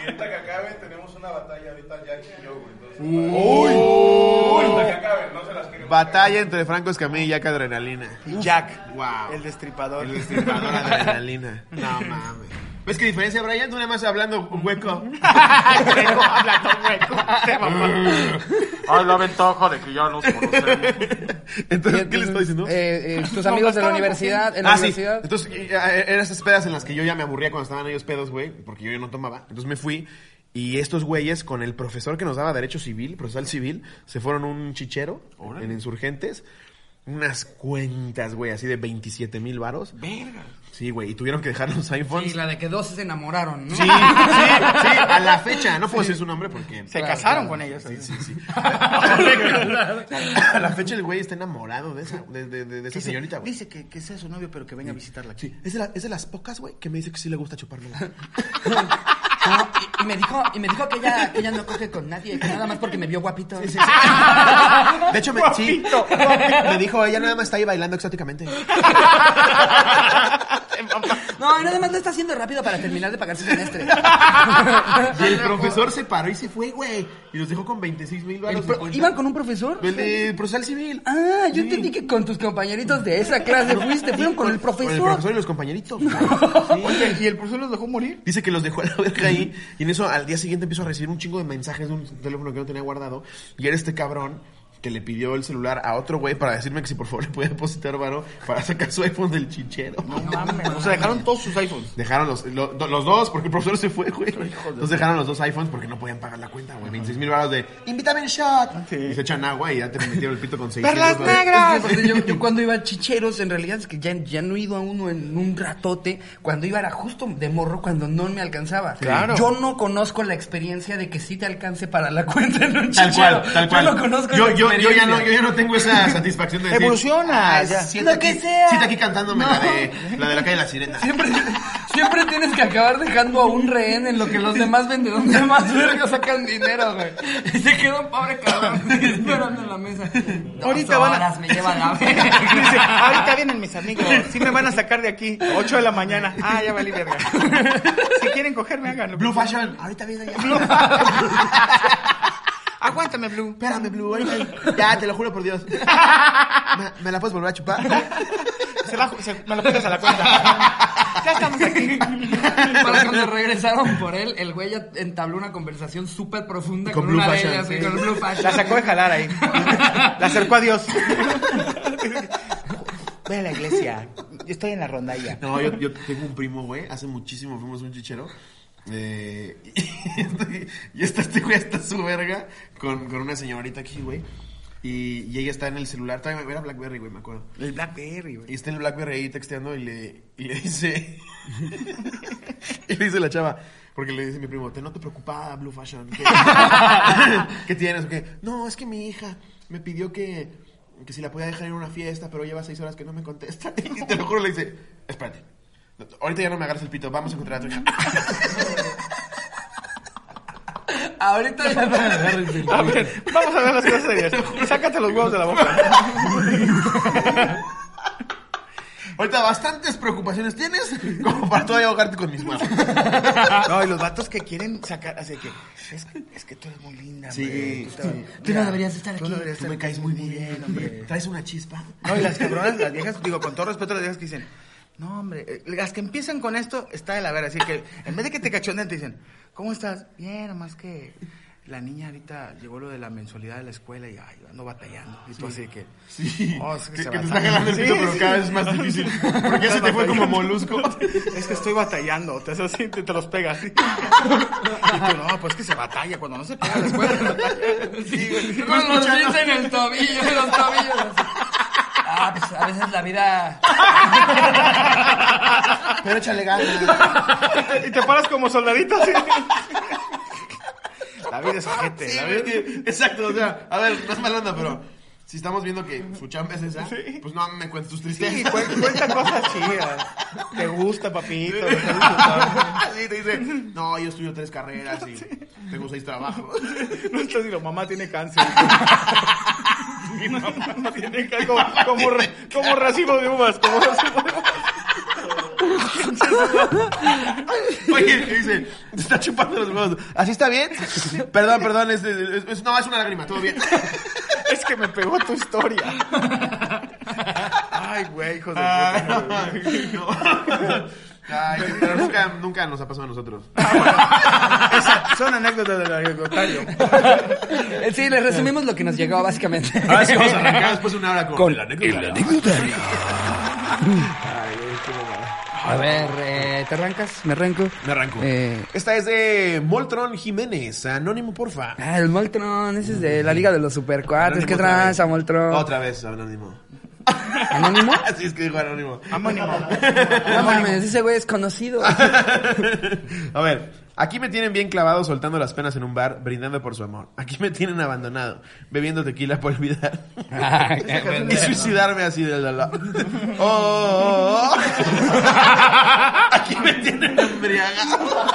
Y ahorita que acabe, tenemos una batalla ahorita Jack y yo, güey. Uy. Batalla entre Franco Escamilla y Jack Adrenalina. Y Jack, Wow. el destripador. El destripador adrenalina. No mames. ¿Ves qué diferencia, Brian? Tú nada más hablando hueco. hablando [LAUGHS] hueco. [LAUGHS] Mamó. Ay, la ventaja de que ya nos conocemos. Entonces, ¿qué le estoy diciendo? Eh, eh, tus amigos de la universidad, en la Ah, sí. universidad. Entonces, eh, eran esas pedas en las que yo ya me aburría cuando estaban ellos pedos, güey, porque yo ya no tomaba. Entonces me fui y estos güeyes con el profesor que nos daba Derecho Civil, procesal civil, se fueron un chichero en Insurgentes. Unas cuentas, güey, así de 27 mil varos. Verga. Sí, güey, y tuvieron que dejar los iPhones. Sí, la de que dos se enamoraron, ¿no? Sí, sí, sí, a la fecha. No puedo decir su nombre porque... Se Claro, casaron claro. con ellos. Sí, sí, sí. A la fecha el güey está enamorado de esa, de, de, de- de esa Dice, señorita, güey. dice que, que sea su novio, pero que venga a visitarla aquí. Sí, es de, la- es de las pocas, güey, que me dice que sí le gusta chupármela. [LAUGHS] No, y, me dijo, y me dijo que ella, que ella no coge con nadie, que nada más porque me vio guapito. De hecho, me, sí, me dijo, ella nada más está ahí bailando exóticamente. No, y nada más lo está haciendo rápido para terminar de pagar su semestre. Y el profesor se paró y se fue, güey. Y nos dejó con 26 mil pro- ¿Iban con un profesor? El de procesal civil. Ah, yo Sí. entendí que con tus compañeritos de esa clase fuiste, fueron con el Con el profesor. profesor y los compañeritos. Oye, ¿y el profesor los dejó morir? Dice que los dejó a la verga ahí. Y en eso, al día siguiente empiezo a recibir un chingo de mensajes de un teléfono que no tenía guardado. Y era este cabrón que le pidió el celular a otro güey para decirme que si por favor le podía depositar varo para sacar su iPhone del chichero. No mames. [LAUGHS] O sea, dejaron todos sus iPhones. Dejaron los, lo- los dos porque el profesor se fue, güey. Entonces dejaron los dos iPhones porque no podían pagar la cuenta, güey. 26 mil baros de invítame en shot. Sí. Y se echan agua y ya te metieron el pito con 600. ¡Perlas negras! Yo, yo cuando iba a chicheros, en realidad es que ya, ya no he ido a uno en un ratote. Cuando iba era justo de morro cuando no me alcanzaba. Claro. Yo no conozco la experiencia de que sí te alcance para la cuenta en un Tal chichero. cual, tal cual. Yo no conozco yo, yo, yo ya no, yo ya no tengo esa [LAUGHS] satisfacción de decir. Evoluciona, "Ah, ya". siéntate Lo que aquí- sea. siéntate aquí cantándome No. la, de, la de la calle de la sirena. Siempre, siempre tienes que acabar dejando a un rehén en lo que los demás vendedores de más verga sacan dinero, güey. Y se queda un pobre cabrón [LAUGHS] esperando en la mesa. Dos Ahorita van a- horas me llevan a [LAUGHS] ver. Dice, ahorita vienen mis amigos, sí me van a sacar de aquí, 8 de la mañana. Ah, ya valí verga. Si quieren cogerme, háganlo. Blue Fashion, ahorita viene ya. Aguántame, Blue. Espérame, Blue, ahorita. [LAUGHS] Ya, te lo juro por Dios. ¿Me, me la puedes volver a chupar? [LAUGHS] Se la, se- me lo pones a la cuenta. Ya estamos aquí. Para cuando regresaron por él, el güey ya entabló una conversación súper profunda Con con, Blue una de ellas, sí, con Blue Fashion. La sacó de jalar ahí. La acercó a Dios. Ve a la iglesia. Yo estoy en la rondalla. No, yo, yo tengo un primo, güey. Hace muchísimo fuimos a un chichero. Eh, [LAUGHS] y, este- y está este güey hasta su verga con, con una señorita aquí, güey. Y, y ella está en el celular. Todavía era Blackberry, güey, me acuerdo. El Blackberry, güey. Y está en el Blackberry ahí texteando y le, y le dice. [LAUGHS] [LAUGHS] y le dice la chava. Porque le dice mi primo, te noto preocupada, Blue Fashion. ¿Qué, ¿Qué tienes? o qué? No, es que mi hija me pidió que, que si la podía dejar en una fiesta, pero lleva seis horas que no me contesta. Y te lo juro, le dice, espérate. Ahorita ya no me agarres el pito, vamos a encontrar a tu hija. [LAUGHS] Ahorita ya no me agarres el A ver, vamos a ver las cosas serias. Sácate los huevos de la boca. Ahorita bastantes preocupaciones tienes como para todavía ahogarte con mis huevos. No, y los vatos que quieren sacar, así que, es que, es que tú eres muy linda, Sí, hombre. Tú, sí. Tú no deberías estar tú aquí. no deberías Tú estar me caes muy bien, hombre. Traes una chispa. No, y las cabronas, las viejas, digo, con todo respeto a las viejas que dicen, no, hombre, eh, las que empiezan con esto, está de la vera. Así que, en vez de que te cachonden, te dicen, ¿cómo estás? Bien, nomás que la niña ahorita llegó lo de la mensualidad de la escuela y, ay, ando batallando. Y tú así que, Sí. Oh, es que que, se que te está jalando el pito, Sí, pero sí. cada vez es más difícil. Porque ya se te fue como molusco. [LAUGHS] es que estoy batallando. Te haces así, te, te los pegas. Y tú, no, pues que se batalla. Cuando no se pega la escuela, se batalla. Sí, güey. En el tobillo, en los tobillos. Ah, pues a veces la vida. Pero échale ganas. Y te paras como soldadito así. La vida es ojete. Sí, la vida- güey, Exacto, o sea, a ver, no es mala onda, pero si estamos viendo que su chamba es esa, pues no me cuentes tus Sí, tristezas. cu- cuenta cosas [LAUGHS] chidas. Te gusta, papito. estás disfrutando. Sí, te dice, no, yo estudio tres carreras y tengo seis trabajos. [LAUGHS] No estás diciendo, mamá tiene cáncer. [LAUGHS] Mi mamá tiene cáncer. Como, como racimo de uvas. Como racimo de uvas. Oye, dice, te está chupando los huevos. ¿Así está bien? Perdón, perdón, es, es- es- no, es una lágrima, todo bien. Es que me pegó tu historia. Ay, güey, hijo de Ah, puta, güey. no. Ay, pero nunca, nunca nos ha pasado a nosotros. Esa- son anécdotas del anecdotario. Eh, Sí, les resumimos lo que nos llegó, básicamente. Ahora sí vamos a arrancar después de una hora con, Con la anécdota. A ver, eh, ¿te arrancas? ¿Me arranco? Me arranco. Eh, Esta es de Moltron Jiménez. Anónimo, porfa. ah, el Moltron, ese es de la Liga de los Supercuates. Anónimo ¿Qué otra tranza, vez. Moltron? Otra vez, Anónimo. ¿Anónimo? [LAUGHS] Así es que dijo Anónimo. Amónimo. No mames, ese güey es conocido. [LAUGHS] A ver, aquí me tienen bien clavado soltando las penas en un bar, brindando por su amor. Aquí me tienen abandonado, bebiendo tequila por olvidar. Ah, y suicidarme así del dolor. Oh, oh, oh. Aquí me tienen embriagado.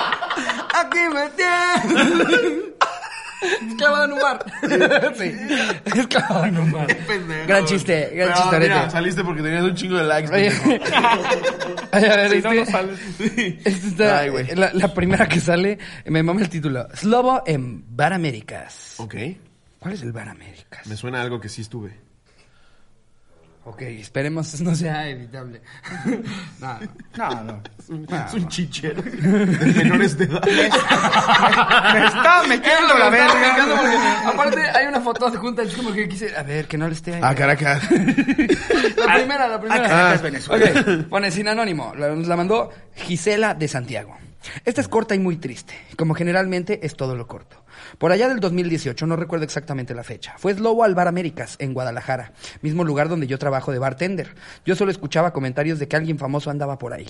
Aquí me tienes. Clavado en un bar. [LAUGHS] Sí. Es clavado en un bar. Pendejo. Gran chiste, gran Pero. Mira, saliste porque tenías un chingo de likes. Oye. Ay, a ver, Si no, este- no sales. [LAUGHS] Esta está- Ay, güey. la, la primera que sale, me mama el título. Slobo en Bar Américas. Ok, ¿Cuál es el Bar Américas? me suena a algo que sí estuve. Ok, esperemos no sea evitable. [LAUGHS] no, no. No, no. Es un chichero de [LAUGHS] menores de edad. Me está [LAUGHS] metiendo la verga. porque, Aparte, hay una foto adjunta. Es como que quise. A ver, que no le esté. ahí. Ah, Caracas. La primera, la Ah, primera. Caracas, Venezuela. Ok, pone sin anónimo. La, nos la mandó Gisela de Santiago. Esta es corta y muy triste, como generalmente es todo lo corto. Por allá del 2018, no recuerdo exactamente la fecha, fue Slobo al Bar Américas, en Guadalajara, mismo lugar donde yo trabajo de bartender. Yo solo escuchaba comentarios de que alguien famoso andaba por ahí.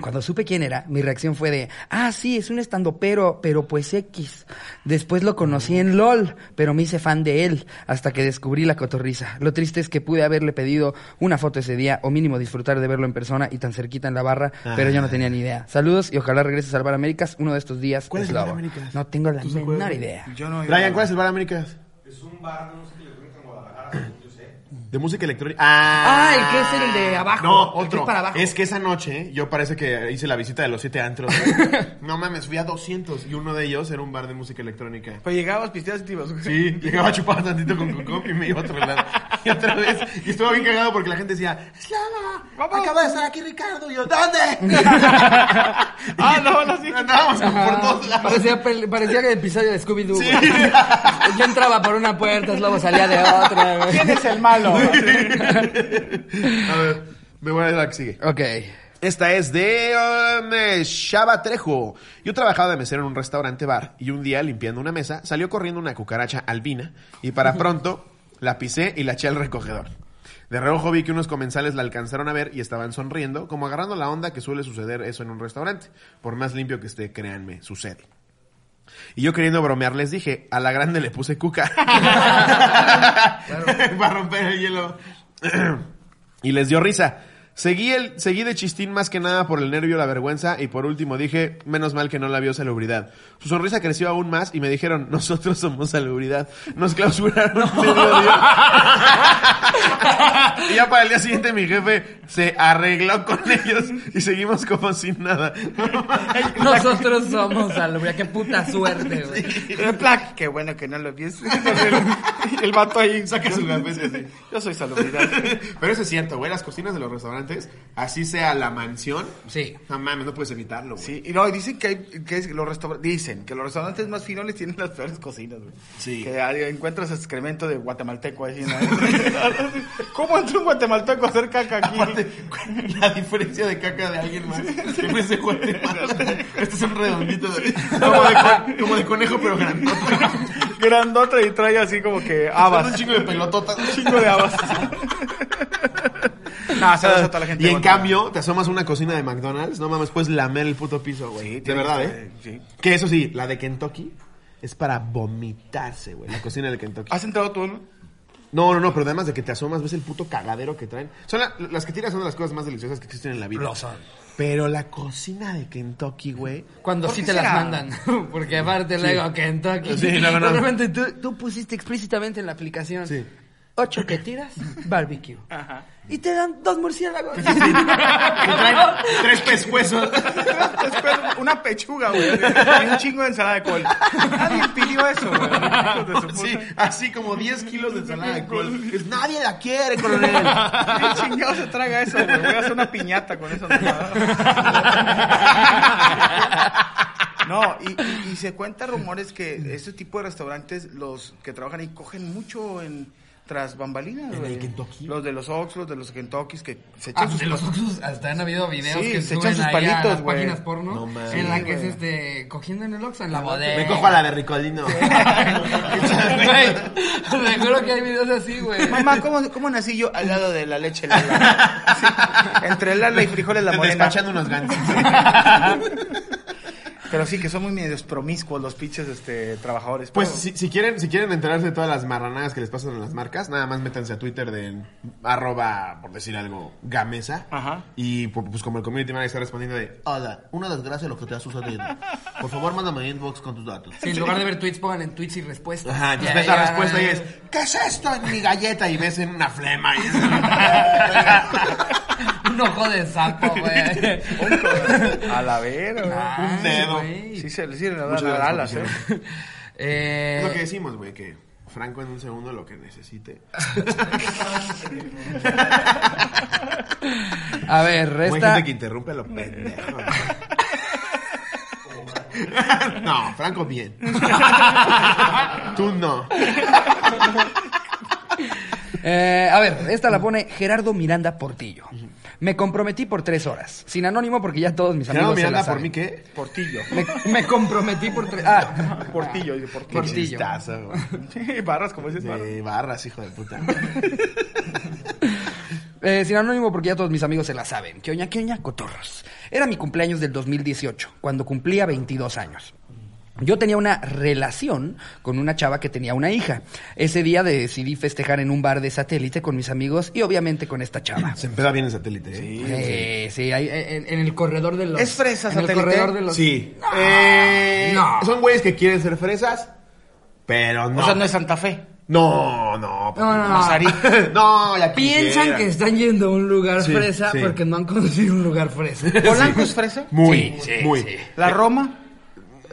Cuando supe quién era, mi reacción fue de, ah, sí, es un estandopero, pero pues X. Después lo conocí en LOL, pero me hice fan de él, hasta que descubrí la cotorriza. Lo triste es que pude haberle pedido una foto ese día, o mínimo disfrutar de verlo en persona y tan cerquita en la barra, pero yo no tenía ni idea. Saludos y ojalá regreses al Bar Américas uno de estos días. ¿Cuál es el Bar. Américas? No tengo la ¿Tú se menor idea. Yo no. Brian, ¿cuál es el Bar Américas? Es un bar de música electrónica en Guadalajara, según yo sé. De música electrónica. Ah, el que es el de abajo. No, el que otro. es para abajo. Es que esa noche yo parece que hice la visita de los siete antros. [LAUGHS] no mames, fui a 200 y uno de ellos era un bar de música electrónica. Pues llegabas, pisteabas y te ibas. Sí, llegaba a chupar tantito con Coco y me iba a otro lado. Y [LAUGHS] otra vez, y estuvo bien cagado porque la gente decía, Slava, acaba de estar aquí Ricardo. Y yo, ¿dónde? [LAUGHS] Ah, no, no, sí. Andábamos por todos lados. Parecía, pel- parecía que el episodio de Scooby-Doo. Sí. güey. Yo entraba por una puerta, Slobo salía de otra. güey. ¿Quién es el malo? [LAUGHS] A ver, me voy a la que sigue. Ok. Esta es de um, eh, Shaba Trejo. Yo trabajaba de mesero en un restaurante bar y un día limpiando una mesa salió corriendo una cucaracha albina y para pronto la pisé y la eché al recogedor. De reojo vi que unos comensales la alcanzaron a ver y estaban sonriendo, como agarrando la onda que suele suceder eso en un restaurante. Por más limpio que esté, créanme, sucede. Y yo queriendo bromear les dije, a la grande le puse cuca. [LAUGHS] [LAUGHS] Para romper el hielo. [CLEARS THROAT] y les dio risa. Seguí, el, seguí de chistín más que nada por el nervio, la vergüenza y por último dije, menos mal que no la vio salubridad. Su sonrisa creció aún más y me dijeron, nosotros somos salubridad. Nos clausuraron mediodía. [LAUGHS] y ya para el día siguiente mi jefe se arregló con ellos y seguimos como sin nada. [LAUGHS] Nosotros somos salubridad. Qué puta suerte, güey. Qué bueno que no lo viste. El, el vato ahí Saca su gafete. Yo soy salubridad. [LAUGHS] Pero eso es cierto, güey, las cocinas de los restaurantes, así sea la mansión, Sí. no mames, no puedes evitarlo, güey. Sí, y no, y dicen que, hay, que los restaurantes, dicen que los restaurantes más finoles tienen las peores cocinas, güey. Sí. Que encuentras excremento de guatemalteco ahí. ¿no? [LAUGHS] ¿Cómo entra un guatemalteco a hacer caca aquí? Aparte, la diferencia de caca de alguien más. Siempre es de Guatemala. Este es un redondito de, como, de con- como de conejo, pero grandote. Grandota y trae así como que habas. un chingo de pelototas. Un chingo de habas. [LAUGHS] no, saludos a toda la gente. Y en cambio, te asomas a una cocina de McDonald's, no mames, puedes lamer el puto piso, güey. Sí, de verdad, que ¿eh? sí. Que eso sí, la de Kentucky es para vomitarse, güey. La cocina de Kentucky. ¿Has entrado tú, no? No, no, no, pero además de que te asomas, ves el puto cagadero que traen. Son la- las que tiras son de las cosas más deliciosas que existen en la vida. Lo son. Pero la cocina de Kentucky, güey. Cuando ¿Por sí te las mandan. [LAUGHS] Porque aparte luego Kentucky. Sí, no, no, no. De repente tú, tú pusiste explícitamente en la aplicación. Sí. Ocho que tiras, barbecue. Ajá. Y te dan dos murciélagos. [LAUGHS] Tres pescuezos. Una pechuga, güey. Y un chingo de ensalada de col. Nadie pidió eso, güey. Sí, así como 10 kilos de ensalada de col. Nadie la quiere, coronel. ¿Qué chingado se traga eso, güey? Voy a hacer una piñata con eso. No, y, y- y se cuenta rumores que este tipo de restaurantes, los que trabajan ahí, cogen mucho en tras bambalinas, ¿En güey. el Kentucky? Los de los Ox, los de los Kentuckys, que se Ah, echan sus de los Oxxos hasta han habido videos Sí, que se suben echan sus ahí a palitos, las güey. páginas porno No en la Sí, que es este cogiendo en el Oxxo en la bodega. [LAUGHS] Me cojo a la de Ricolino. [LAUGHS] Güey, te juro que hay videos así, güey. Mamá, ¿cómo, ¿cómo nací yo al lado de la leche Lala? [LAUGHS] Entre Lala y frijoles la morena. Despachando unos gansos. Pero sí, que son muy medios promiscuos los pinches este, trabajadores. Pues si, si quieren si quieren enterarse de todas las marranadas que les pasan en las marcas, nada más métanse a Twitter de arroba, por decir algo, gamesa. Ajá. Y pu- pues como el community manager está respondiendo de, hola, una desgracia lo que te ha sucedido. Por favor, mándame inbox con tus datos. Sí, en lugar de ver tweets, pongan en tweets y respuestas. Ajá, entonces ves la respuesta y es, ¿qué es esto en mi galleta? Y ves en una flema. Y [LAUGHS] Un ojo de sapo, güey. [LAUGHS] A la vera, güey. Un dedo. Güey. Sí, se le alas, ¿eh? [LAUGHS] Eh, Es lo que decimos, güey, que Franco en un segundo lo que necesite. [LAUGHS] a ver, Como Hay resta. gente que interrumpe a lo pendejo. no, [LAUGHS] Franco bien. Tú no. Eh, a ver, esta la pone Gerardo Miranda Portillo. Me comprometí por tres horas. Sin anónimo porque ya todos mis amigos se la Miranda, ¿por saben. mí qué? Portillo. Me, me comprometí por tres... Ah, [LAUGHS] Portillo, Portillo. Portillo. chistazo. Sí, barras, como dices, barras. Sí, barras, hijo de puta. [LAUGHS] Eh, sin anónimo porque ya todos mis amigos se la saben. ¿Qué oña, qué oña? Cotorros. Era mi cumpleaños del 2018, cuando cumplía 22 años. Yo tenía una relación con una chava que tenía una hija. Ese día decidí festejar en un bar de satélite con mis amigos y obviamente con esta chava. Se empezó bien el satélite, ¿eh? Sí, sí, ahí, en, en el corredor de los... ¿Es fresa, En el satélite? corredor de los... Sí. Eh, no. Son güeyes que quieren ser fresas, pero no. O sea, no es Santa Fe. No, no. No, no, no. Mazarik. [LAUGHS] No, ya Piensan que están yendo a un lugar Sí, fresa sí. porque no han conocido un lugar fresa. ¿Polanco es fresa? Muy, Sí, sí, muy. sí. ¿La Roma?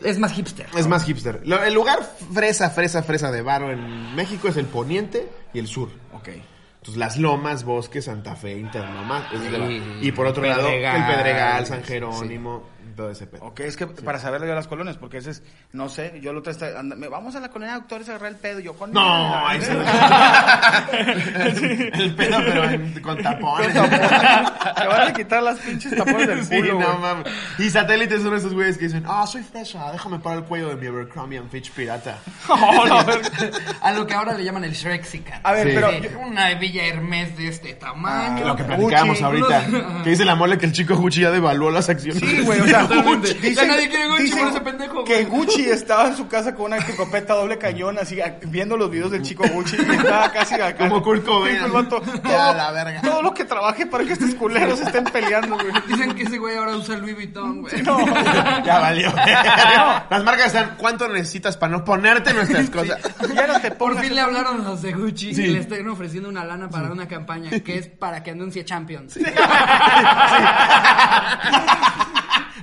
Es más hipster. Es más hipster. Lo- el lugar fresa, fresa, fresa de baro en México es el poniente y el sur. Ok. Entonces, las lomas, bosques, Santa Fe, Interlomas. ese es de la- Sí. Y por otro lado, Pedregal. el Pedregal, San Jerónimo, todo ese pedo. Ok, es que para saberle yo las colonias, porque ese es, no sé, yo lo anda- me- vamos a la colonia de doctores a agarrar el pedo, yo con... No, ahí se- [LAUGHS] el pedo, pero en- con tapones. Te van a quitar las pinches tapones del Sí, culo, no güey. mames. Y satélites son esos güeyes que dicen, ah, soy fresa, déjame parar el cuello de mi Abercrombie and Fitch pirata. [LAUGHS] A lo que ahora le llaman el Shrexican. A ver, Sí. pero... Una Villa Hermes de este tamaño. Lo que platicábamos ahorita. unos- [LAUGHS] Que dice la mole que el chico Gucci ya devaluó las acciones. Sí, güey, o sea, Totalmente. Gucci, Ya nadie quiere Gucci por ese pendejo, que güey. Gucci estaba en su casa con una escopeta doble cañón, así, viendo los videos del chico Gucci, y estaba casi acá. Como Kurt Cobain. La verga. todo lo que trabaje para que estos culeros estén peleando, güey. Dicen que ese güey ahora usa Louis Vuitton, güey. No, [LAUGHS] Ya valió. [LAUGHS] Las marcas están, ¿cuánto necesitas para no ponerte nuestras [LAUGHS] cosas? ya no te Por fin le hablaron a los de Gucci Sí. y le están ofreciendo una lana para una campaña que es para que anuncie Champions.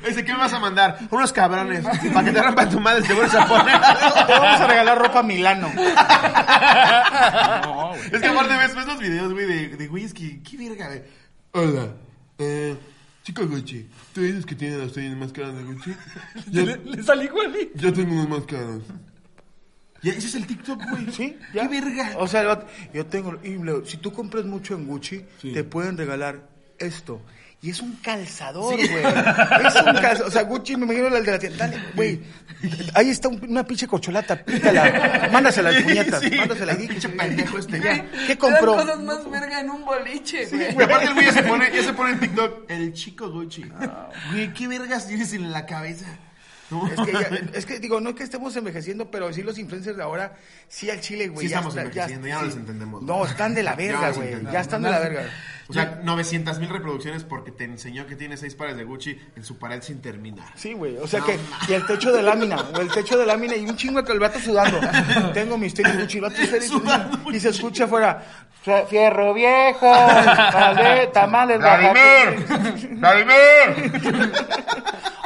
Dice, ¿qué me vas a mandar? Unos cabrones. Para que te rompan tu madre, te vuelves a poner. [LAUGHS] Te vamos a regalar ropa Milano. [LAUGHS] No, güey. Es que aparte ves, ves los videos, güey, de, de que, qué verga, güey. Hola, eh, chico Gucci, ¿tú dices que tiene las tenis más caras de Gucci? Yo, [LAUGHS] Le salí igualito. yo tengo unos más caros. Y ese es el TikTok, güey. Sí, ¿Qué verga? O sea, yo tengo, y le- si tú compras mucho en Gucci, Sí. te pueden regalar esto. Y es un calzador, güey. Es un calzador. O sea, Gucci, me imagino el de la tienda. Dale, güey. Ahí está un- una pinche corcholata. Pítala. Mándasela al puñetas. Sí. Mándasela ahí. Pinche pendejo este. Ya. ¿Qué compró? cosas más verga en un boliche, güey. Güey, aparte el güey ya se pone, ya se pone en TikTok. El chico Gucci. Güey, ¿qué vergas tienes en la cabeza? Es que, ya- es que digo, no es que estemos envejeciendo, pero sí los influencers de ahora, sí al chile, güey. Sí ya estamos está- envejeciendo, ya no sí. los entendemos, No, están de la [LAUGHS] Ya verga, güey. Ya están de la verga. O sea, 900 mil reproducciones porque te enseñó que tiene seis pares de Gucci en su pared sin terminar. Sí, güey. O sea No que, y el techo de lámina, o el techo de lámina y un chingo que el vato sudando. [LAUGHS] Tengo mis tenis Gucci, el vato Sudando y se escucha afuera, "Fe- fierro viejo, vale, tamales, ¡Vladimir! Oaxaca". ¡Vladimir! [LAUGHS]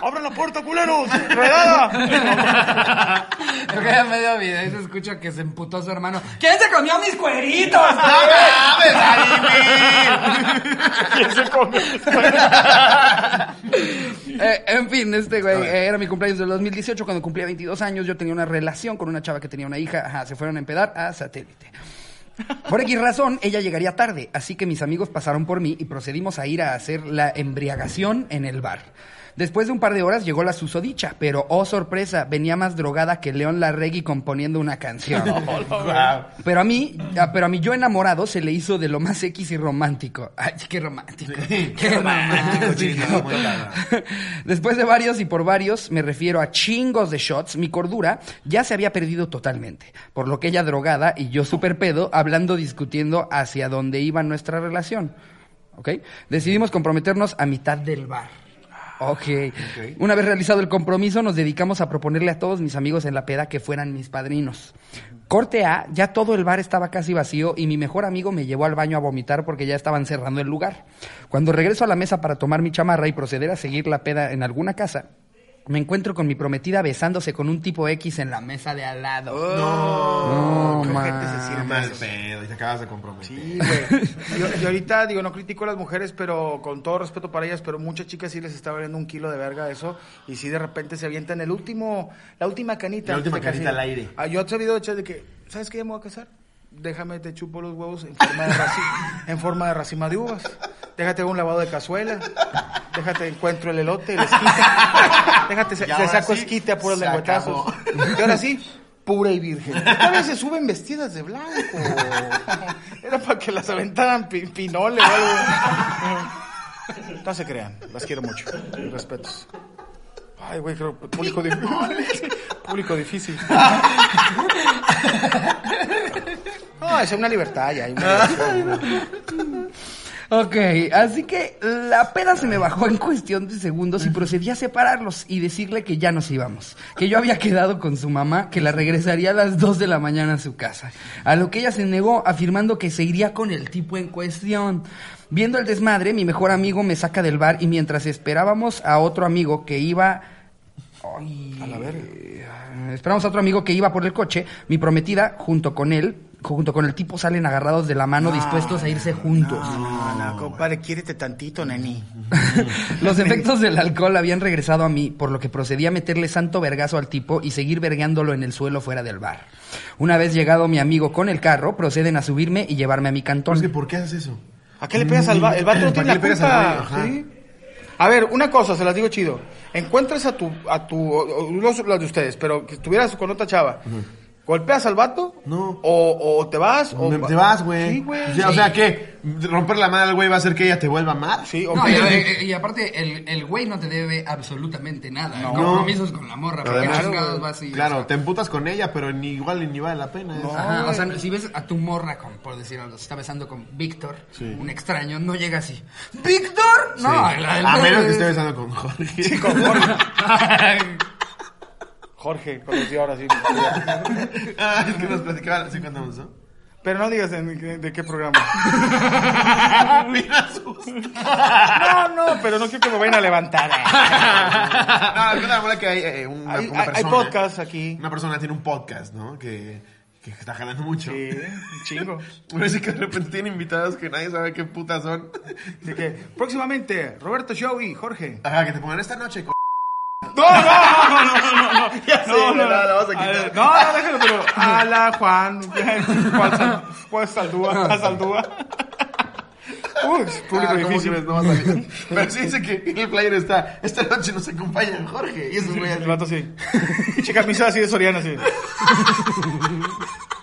¡Abran la puerta, culeros! ¡Redada! Creo que ya medio video y se escucha que se emputó su hermano. ¿Quién se comió mis cueritos? [LAUGHS] ¡No mames, Vladimir! ¿Quién se come? [LAUGHS] Eh, en fin, este güey, eh, era mi cumpleaños del 2018 cuando cumplía 22 años. Yo tenía una relación con una chava que tenía una hija. Ajá, se fueron a empedar a satélite. Por X razón, ella llegaría tarde, así que mis amigos pasaron por mí y procedimos a ir a hacer la embriagación en el bar. Después de un par de horas llegó la susodicha, pero oh sorpresa, venía más drogada que León Larregui componiendo una canción. [LAUGHS] Pero a mí, ah, pero a mí yo enamorado se le hizo de lo más X y romántico. Ay, qué romántico. Qué romántico. [LAUGHS] Después de varios y por varios, me refiero a chingos de shots, mi cordura ya se había perdido totalmente. Por lo que ella drogada y yo super pedo, hablando, discutiendo hacia dónde iba nuestra relación. ¿Ok? Decidimos comprometernos a mitad del bar. Ok. Una vez realizado el compromiso, nos dedicamos a proponerle a todos mis amigos en la peda que fueran mis padrinos. Corte A, ya todo el bar estaba casi vacío y mi mejor amigo me llevó al baño a vomitar porque ya estaban cerrando el lugar. Cuando regreso a la mesa para tomar mi chamarra y proceder a seguir la peda en alguna casa, me encuentro con mi prometida besándose con un tipo X en la mesa de al lado. No, No, se siente mal pedo, y te acabas de comprometer. Sí, güey. Yo- Y ahorita, digo, no critico a las mujeres, pero con todo respeto para ellas, pero muchas chicas sí les está valiendo un kilo de verga eso. Y sí, de repente se avientan el último, la última canita. La última canita al aire. Ah, yo he sabido de hecho de que, ¿sabes qué? Ya me voy a casar. Déjame, te chupo los huevos en forma de, raci- [LAUGHS] en forma de racima de uvas. Déjate un lavado de cazuela. Déjate encuentro el elote, el esquite. [LAUGHS] Déjate, se, saco sí, esquite a puros lengüetazos. Y ahora sí, pura y virgen. Todavía se suben vestidas de blanco. [LAUGHS] Era para que las aventaran pi- pinole o algo. No se crean, las quiero mucho. Respetos. Ay, güey, creo [LAUGHS] público difícil. público [LAUGHS] difícil. No, es una libertad ya. hay una. Ok, así que la peda se me bajó en cuestión de segundos y procedí a separarlos y decirle que ya nos íbamos. Que yo había quedado con su mamá, que la regresaría a las 2 de la mañana a su casa. A lo que ella se negó afirmando que se iría con el tipo en cuestión. Viendo el desmadre, mi mejor amigo me saca del bar y mientras esperábamos a otro amigo que iba... Ay, A la verga. Esperamos a otro amigo que iba por el coche, mi prometida, junto con él, junto con el tipo, salen agarrados de la mano, dispuestos a irse juntos. No, no, compadre, quiérete tantito, neni. [LAUGHS] Los efectos del alcohol habían regresado a mí, por lo que procedí a meterle santo vergazo al tipo y seguir vergueándolo en el suelo fuera del bar. Una vez llegado mi amigo con el carro, proceden a subirme y llevarme a mi cantón. Es que, ¿por qué haces eso? ¿A qué le pegas al vato? El vato no ¿Para tiene qué la le pegas al culpa. A ver, una cosa, se las digo chido. Encuentras a tu, a tu, los, los de ustedes, pero que estuvieras con otra chava. ¿Golpeas al vato? No. O, o te vas, o... Te vas, güey. Sí, güey. O sea, o sea, ¿qué? ¿Romper la madre al güey va a hacer que ella te vuelva mal? Sí, o No, y, y- y aparte, el, el güey no te debe absolutamente nada. El compromiso es con la morra. porque Además, chingados vas y- Claro, te emputas con ella, pero ni igual ni vale la pena. ¿eh? Ajá, o sea, si ves a tu morra, con, por decir algo, se está besando con Víctor, Sí. un extraño, no llega así. ¿Víctor? No, Sí. la del a menos que es- esté besando con Jorge. Sí, con Jorge. [LAUGHS] Jorge, conocí ahora sí. [LAUGHS] ah, es que nos platicaban así cuando nos, ¿no? Pero no digas de, de- de qué programa. [LAUGHS] Mira sus- No, no, pero no quiero que me vayan a levantar. [LAUGHS] no, es que mola que hay eh, una, Hay, una hay- hay persona. podcast aquí. Una persona tiene un podcast, ¿no? Que, que está jalando mucho. Sí, un chingo. Pero sí que de repente tiene invitados que nadie sabe qué putas son. Así que, próximamente, Roberto Show y Jorge. Ajá, que te pongan esta noche. co- No, no, no, no, no, no. Ya no, no, la- la vas a A quitar. ver, No, no, déjalo, pero. Ala, Juan. ¿Cuál, sal, cuál saldúa? [LAUGHS] ¿Cuál saldúa? Uy, público Ah, ¿cómo difícil. crees? No va a salir. [LAUGHS] Pero sí dice que el flyer está. Esta noche nos acompaña Jorge. Y eso es El vato así. Che camisa así de Soriana, así. [LAUGHS]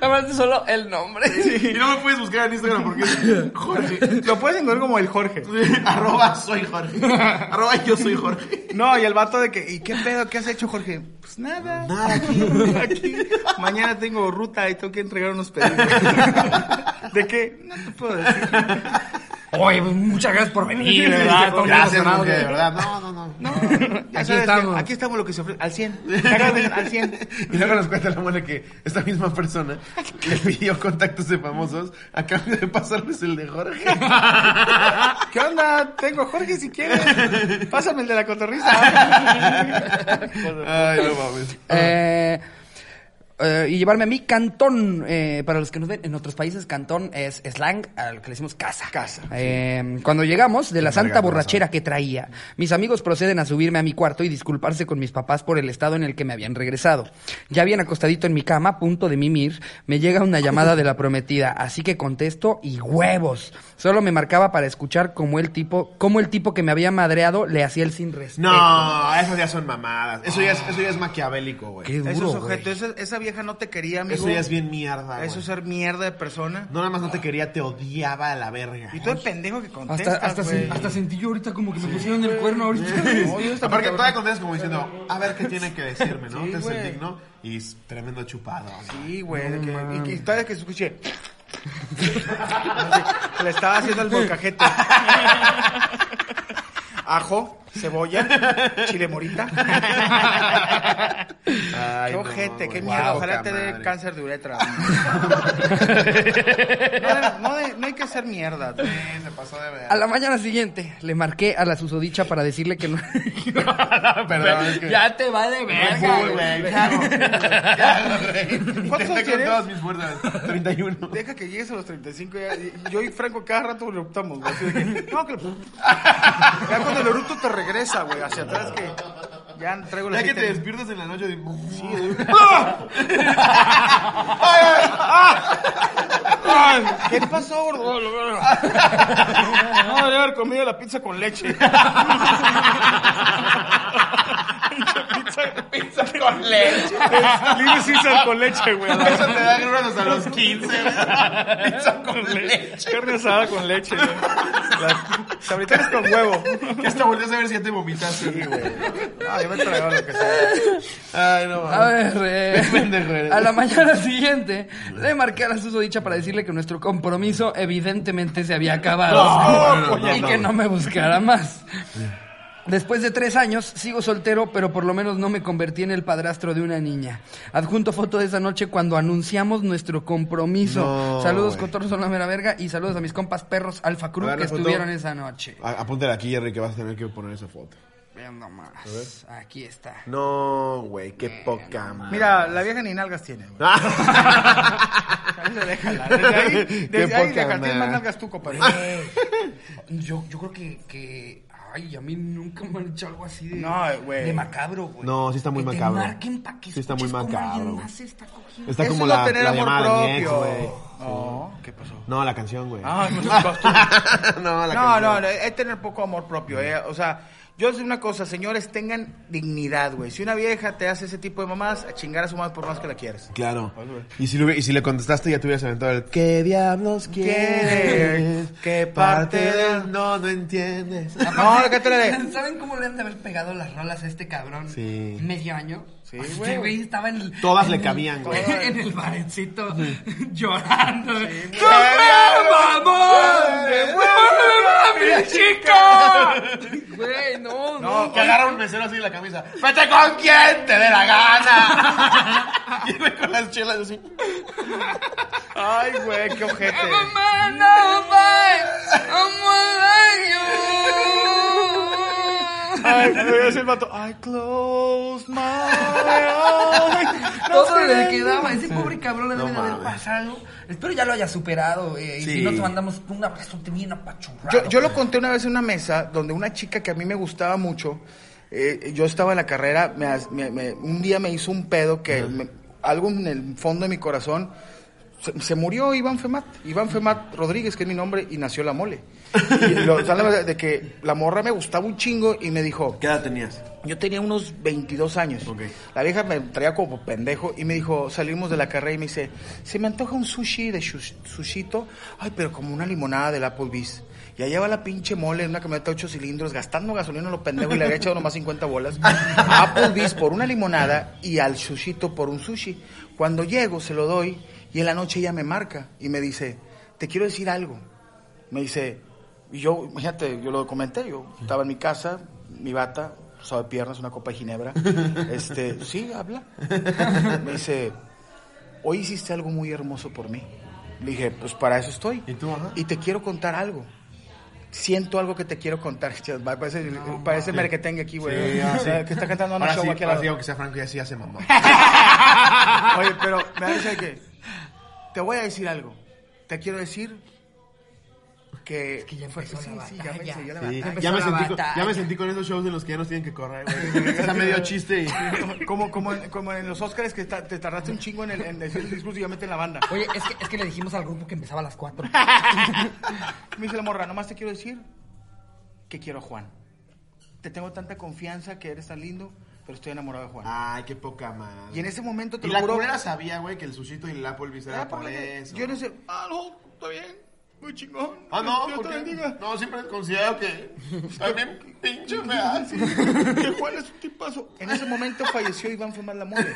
Aparte solo el nombre. Y no me puedes buscar en Instagram porque es Jorge. Lo puedes encontrar como el Jorge. Arroba soy Jorge. Arroba yo soy Jorge. No, y el vato de que, ¿y qué pedo? ¿Qué has hecho, Jorge? Pues nada. Nada [LAUGHS] aquí. Aquí. Mañana tengo ruta y tengo que entregar unos pedidos. [LAUGHS] ¿De qué? No te puedo decir. Oye, pues, muchas gracias por venir, de verdad. [LAUGHS] Gracias, de verdad. No, no, no. No, Aquí que estamos. Aquí estamos lo que se ofrece. Al 100. Cágate, al 100. Y luego nos cuenta la mole que esta misma persona le [LAUGHS] pidió contactos de famosos a cambio de pasarles el de Jorge. [LAUGHS] ¿Qué onda? Tengo Jorge si quieres. Pásame el de la cotorriza. [LAUGHS] Ay, no mames. Eh, eh, y llevarme a mi cantón. eh, para los que nos ven en otros países, cantón es slang, al que le decimos casa. Casa. Eh, cuando llegamos de la santa borrachera que traía, mis amigos proceden a subirme a mi cuarto y disculparse con mis papás por el estado en el que me habían regresado. Ya bien acostadito en mi cama, a punto de mimir, me llega una llamada de la prometida, así que contesto y huevos. Solo me marcaba para escuchar cómo el tipo, cómo el tipo que me había madreado le hacía el sin respeto. No, esas ya son mamadas. Eso ya es, eso ya es maquiavélico, güey. Qué duro, Eso es güey. objeto. Esa, esa vieja no te quería, amigo. Eso ya es bien mierda, güey. Eso es ser mierda de persona. No, nada más no te quería, te odiaba a la verga. Y tú de pendejo que contestas, Hasta, hasta, güey. sen- hasta sentí yo ahorita como que me pusieron el cuerno ahorita. No, yo esta Aparte, cabrón. todavía contestas como diciendo, a ver qué tiene que decirme, ¿no? Sí, Te güey. el digno y es tremendo chupado. Sí, güey. de que- y que todavía que escuché. [LAUGHS] Le estaba haciendo el molcajete. [LAUGHS] Ajo, cebolla, chile morita. Ay, qué no, ojete, qué güey. mierda. Guau, Ojalá te dé cáncer de uretra. [LAUGHS] No, no, no hay que hacer mierda. Sí, se pasó de ver. A la mañana siguiente le marqué a la susodicha para decirle que no. [LAUGHS] Perdón, es que... ya te va de verga. güey. ¿qué? ¿Qué? [LAUGHS] ¿Cuántos con tienes? todas mis fuerzas. 31. Deja que llegues a los 35. Ya, yo y Franco cada rato le optamos, güey. no, que. Ya cuando el eruto te regresa, güey, hacia atrás que. Ya traigo la Ya que te despiertas en la noche de... Sí, ¿Qué pasó, gordo? No, debería haber comido la pizza con leche. [LAUGHS] pizza, pizza con leche. Little Caesar con leche, güey. Eso te da gruras hasta los 15. güey. Pizza con leche. Carne asada con leche, güey. Las con huevo. Que hasta volteas a ver si ya te vomitaste. Güey. No, yo me traigo lo que sea. Ay, no A ver, eh, pendejo a la mañana siguiente le marqué a la susodicha para decirle que nuestro compromiso evidentemente se había acabado No, no, no, y no, que no. no me buscara más. Después de tres años, sigo soltero, pero por lo menos no me convertí en el padrastro de una niña. Adjunto foto de esa noche cuando anunciamos nuestro compromiso. No, saludos, cotorros son la mera verga, y saludos a mis compas perros Alfa Cruz ver, que estuvieron esa noche. A- Apúntale aquí, Jerry, que vas a tener que poner esa foto. Vean nomás. Aquí está. No, güey, qué poca madre. Mira, la vieja ni nalgas tiene, güey. Se déjala. Desde ahí, Qué desde ahí poca más nalgas tú, compadre. Yo, yo creo que, que. Ay, a mí nunca me han hecho algo así de. No, güey. De macabro, güey. No, sí está muy que macabro. Te marquen pa' que Sí está muy macabro, más está. Está Eso como la, tener la amor llamada de mi ex, propio. güey. No, ¿qué pasó? No, la canción, güey. Ah, no, [LAUGHS] no, no, la no, canción. no, es tener poco amor propio. eh. O sea, yo sé una cosa, señores, tengan dignidad, güey. Si una vieja te hace ese tipo de mamás, a chingar a su madre por más que la quieres. Claro. Y si, le, y si le contestaste, ya te hubieras aventado el ¿Qué diablos quieres? ¿Qué parte parte del no no entiendes? No, ¿qué te le de? [LAUGHS] ¿Saben cómo le han de haber pegado las rolas a este cabrón? Sí. Medio año. Sí, güey. güey estaba en el. Todas en le cabían, güey. [LAUGHS] En el barecito llorando. ¡Tú me mamón! ¡Devuélveme a mi chica! Güey, no, no. No, que agarra un mesero así de la camisa. ¡Vete con quien te dé la gana! [LAUGHS] y güey con las chelas así. Ay, güey, qué ojete. Mamá, no, bye. I'm Ay, el vato. I close my eyes. Todo le quedaba. Ese pobre cabrón le No debe de haber pasado. Espero ya lo haya superado. eh, Y Sí. si no, te mandamos un abrazote bien apachurrado. Yo, yo lo conté una vez en una mesa donde una chica que a mí me gustaba mucho, eh, yo estaba en la carrera, me, me- me- un día me hizo un pedo que me- algo en el fondo de mi corazón se, se murió Iván Femat. Iván Femat Rodríguez, que es mi nombre, y nació la mole. [LAUGHS] Y lo, verdad de que la morra me gustaba un chingo y me dijo, ¿Qué edad tenías? yo tenía unos 22 años. Ok. La vieja me traía como pendejo y me dijo, salimos de la carrera y me dice, se me antoja un sushi de shush- sushito, ay, pero como una limonada del Applebee's. Y allá va la pinche mole en una camioneta de 8 cilindros, gastando gasolina a los pendejos y le había echado nomás 50 bolas. A Applebee's por una limonada y al sushito por un sushi. Cuando llego, se lo doy y en la noche ella me marca y me dice, te quiero decir algo. Me dice, y yo, imagínate, yo lo comenté, yo estaba en mi casa, mi bata, usaba de piernas, una copa de ginebra. [LAUGHS] Este, sí, habla. [LAUGHS] Me dice, hoy hiciste algo muy hermoso por mí. Le dije, pues para eso estoy. ¿Y tú, ajá? Y te quiero contar algo. Siento algo que te quiero contar. [LAUGHS] Parece, parece merquetengue aquí, güey. Sí, ah, sí. Que está cantando una show sí, aquí aunque sea Franco, ya sí ya se mamó. Oye, pero me risa que te voy a decir algo. Te quiero decir que... que ya empezó sí, la sí, ya me la Sí, batalla. ya, me la sentí con, ya me sentí con esos shows en los que ya nos tienen que correr, güey. Está medio chiste y... Como, como, en- como en los Oscars que ta- te tardaste un chingo en, el, en decir el discurso y ya meten la banda. Oye, es que, es que le dijimos al grupo que empezaba a las 4. [LAUGHS] Me dice la morra, nomás te quiero decir que quiero a Juan. Te tengo tanta confianza que eres tan lindo, pero estoy enamorado de Juan. Ay, qué poca madre. Y en ese momento te Y lo la juro... culera sabía, güey, que el sushito y el Applebee's era por eso. Yo no sé... Ah, no, está bien. Muy chingón. Ah, no, Dios ¿por te bendiga. No, siempre considero que está bien pinche fea. sí. que Juan es un tipazo. En ese momento falleció Iván Femar la mole.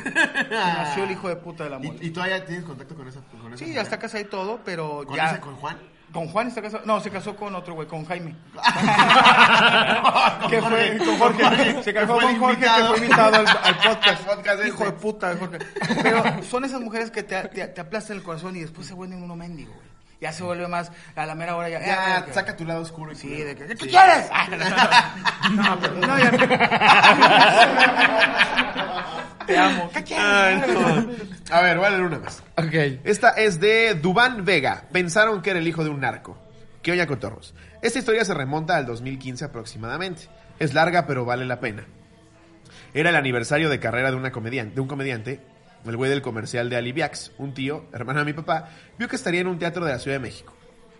Nació el hijo de puta de la [LAUGHS] mole. ¿Y, y todavía tienes contacto con esa con esa Sí, mujer? está casado y todo, pero ¿Con ya... ese, con Juan? Con Juan está casado. No, se casó con otro güey, con Jaime. Con [LAUGHS] que fue con Jorge. Se casó con Jorge, que fue invitado al, al [LAUGHS] podcast. Podcast Hijo este. de puta, de Jorge. Pero son esas mujeres que te, te, te aplastan el corazón y después se vuelven uno mendigo, güey. Ya se vuelve más a la mera hora. Ya, Ya, saca tu lado oscuro. y Sí, culero. de que. ¿Qué quieres? [LAUGHS] No, pero no, ya. Te amo. ¿Qué quieres? Ay, no. A ver, vale una más. Ok. Esta es de Dubán Vega. Pensaron que era el hijo de un narco. ¿Qué oña cotorros? Esta historia se remonta al 2015 aproximadamente. Es larga, pero vale la pena. Era el aniversario de carrera de, una comedian- de un comediante, el güey del comercial de Aliviax. Un tío, hermano de mi papá, vio que estaría en un teatro de la Ciudad de México.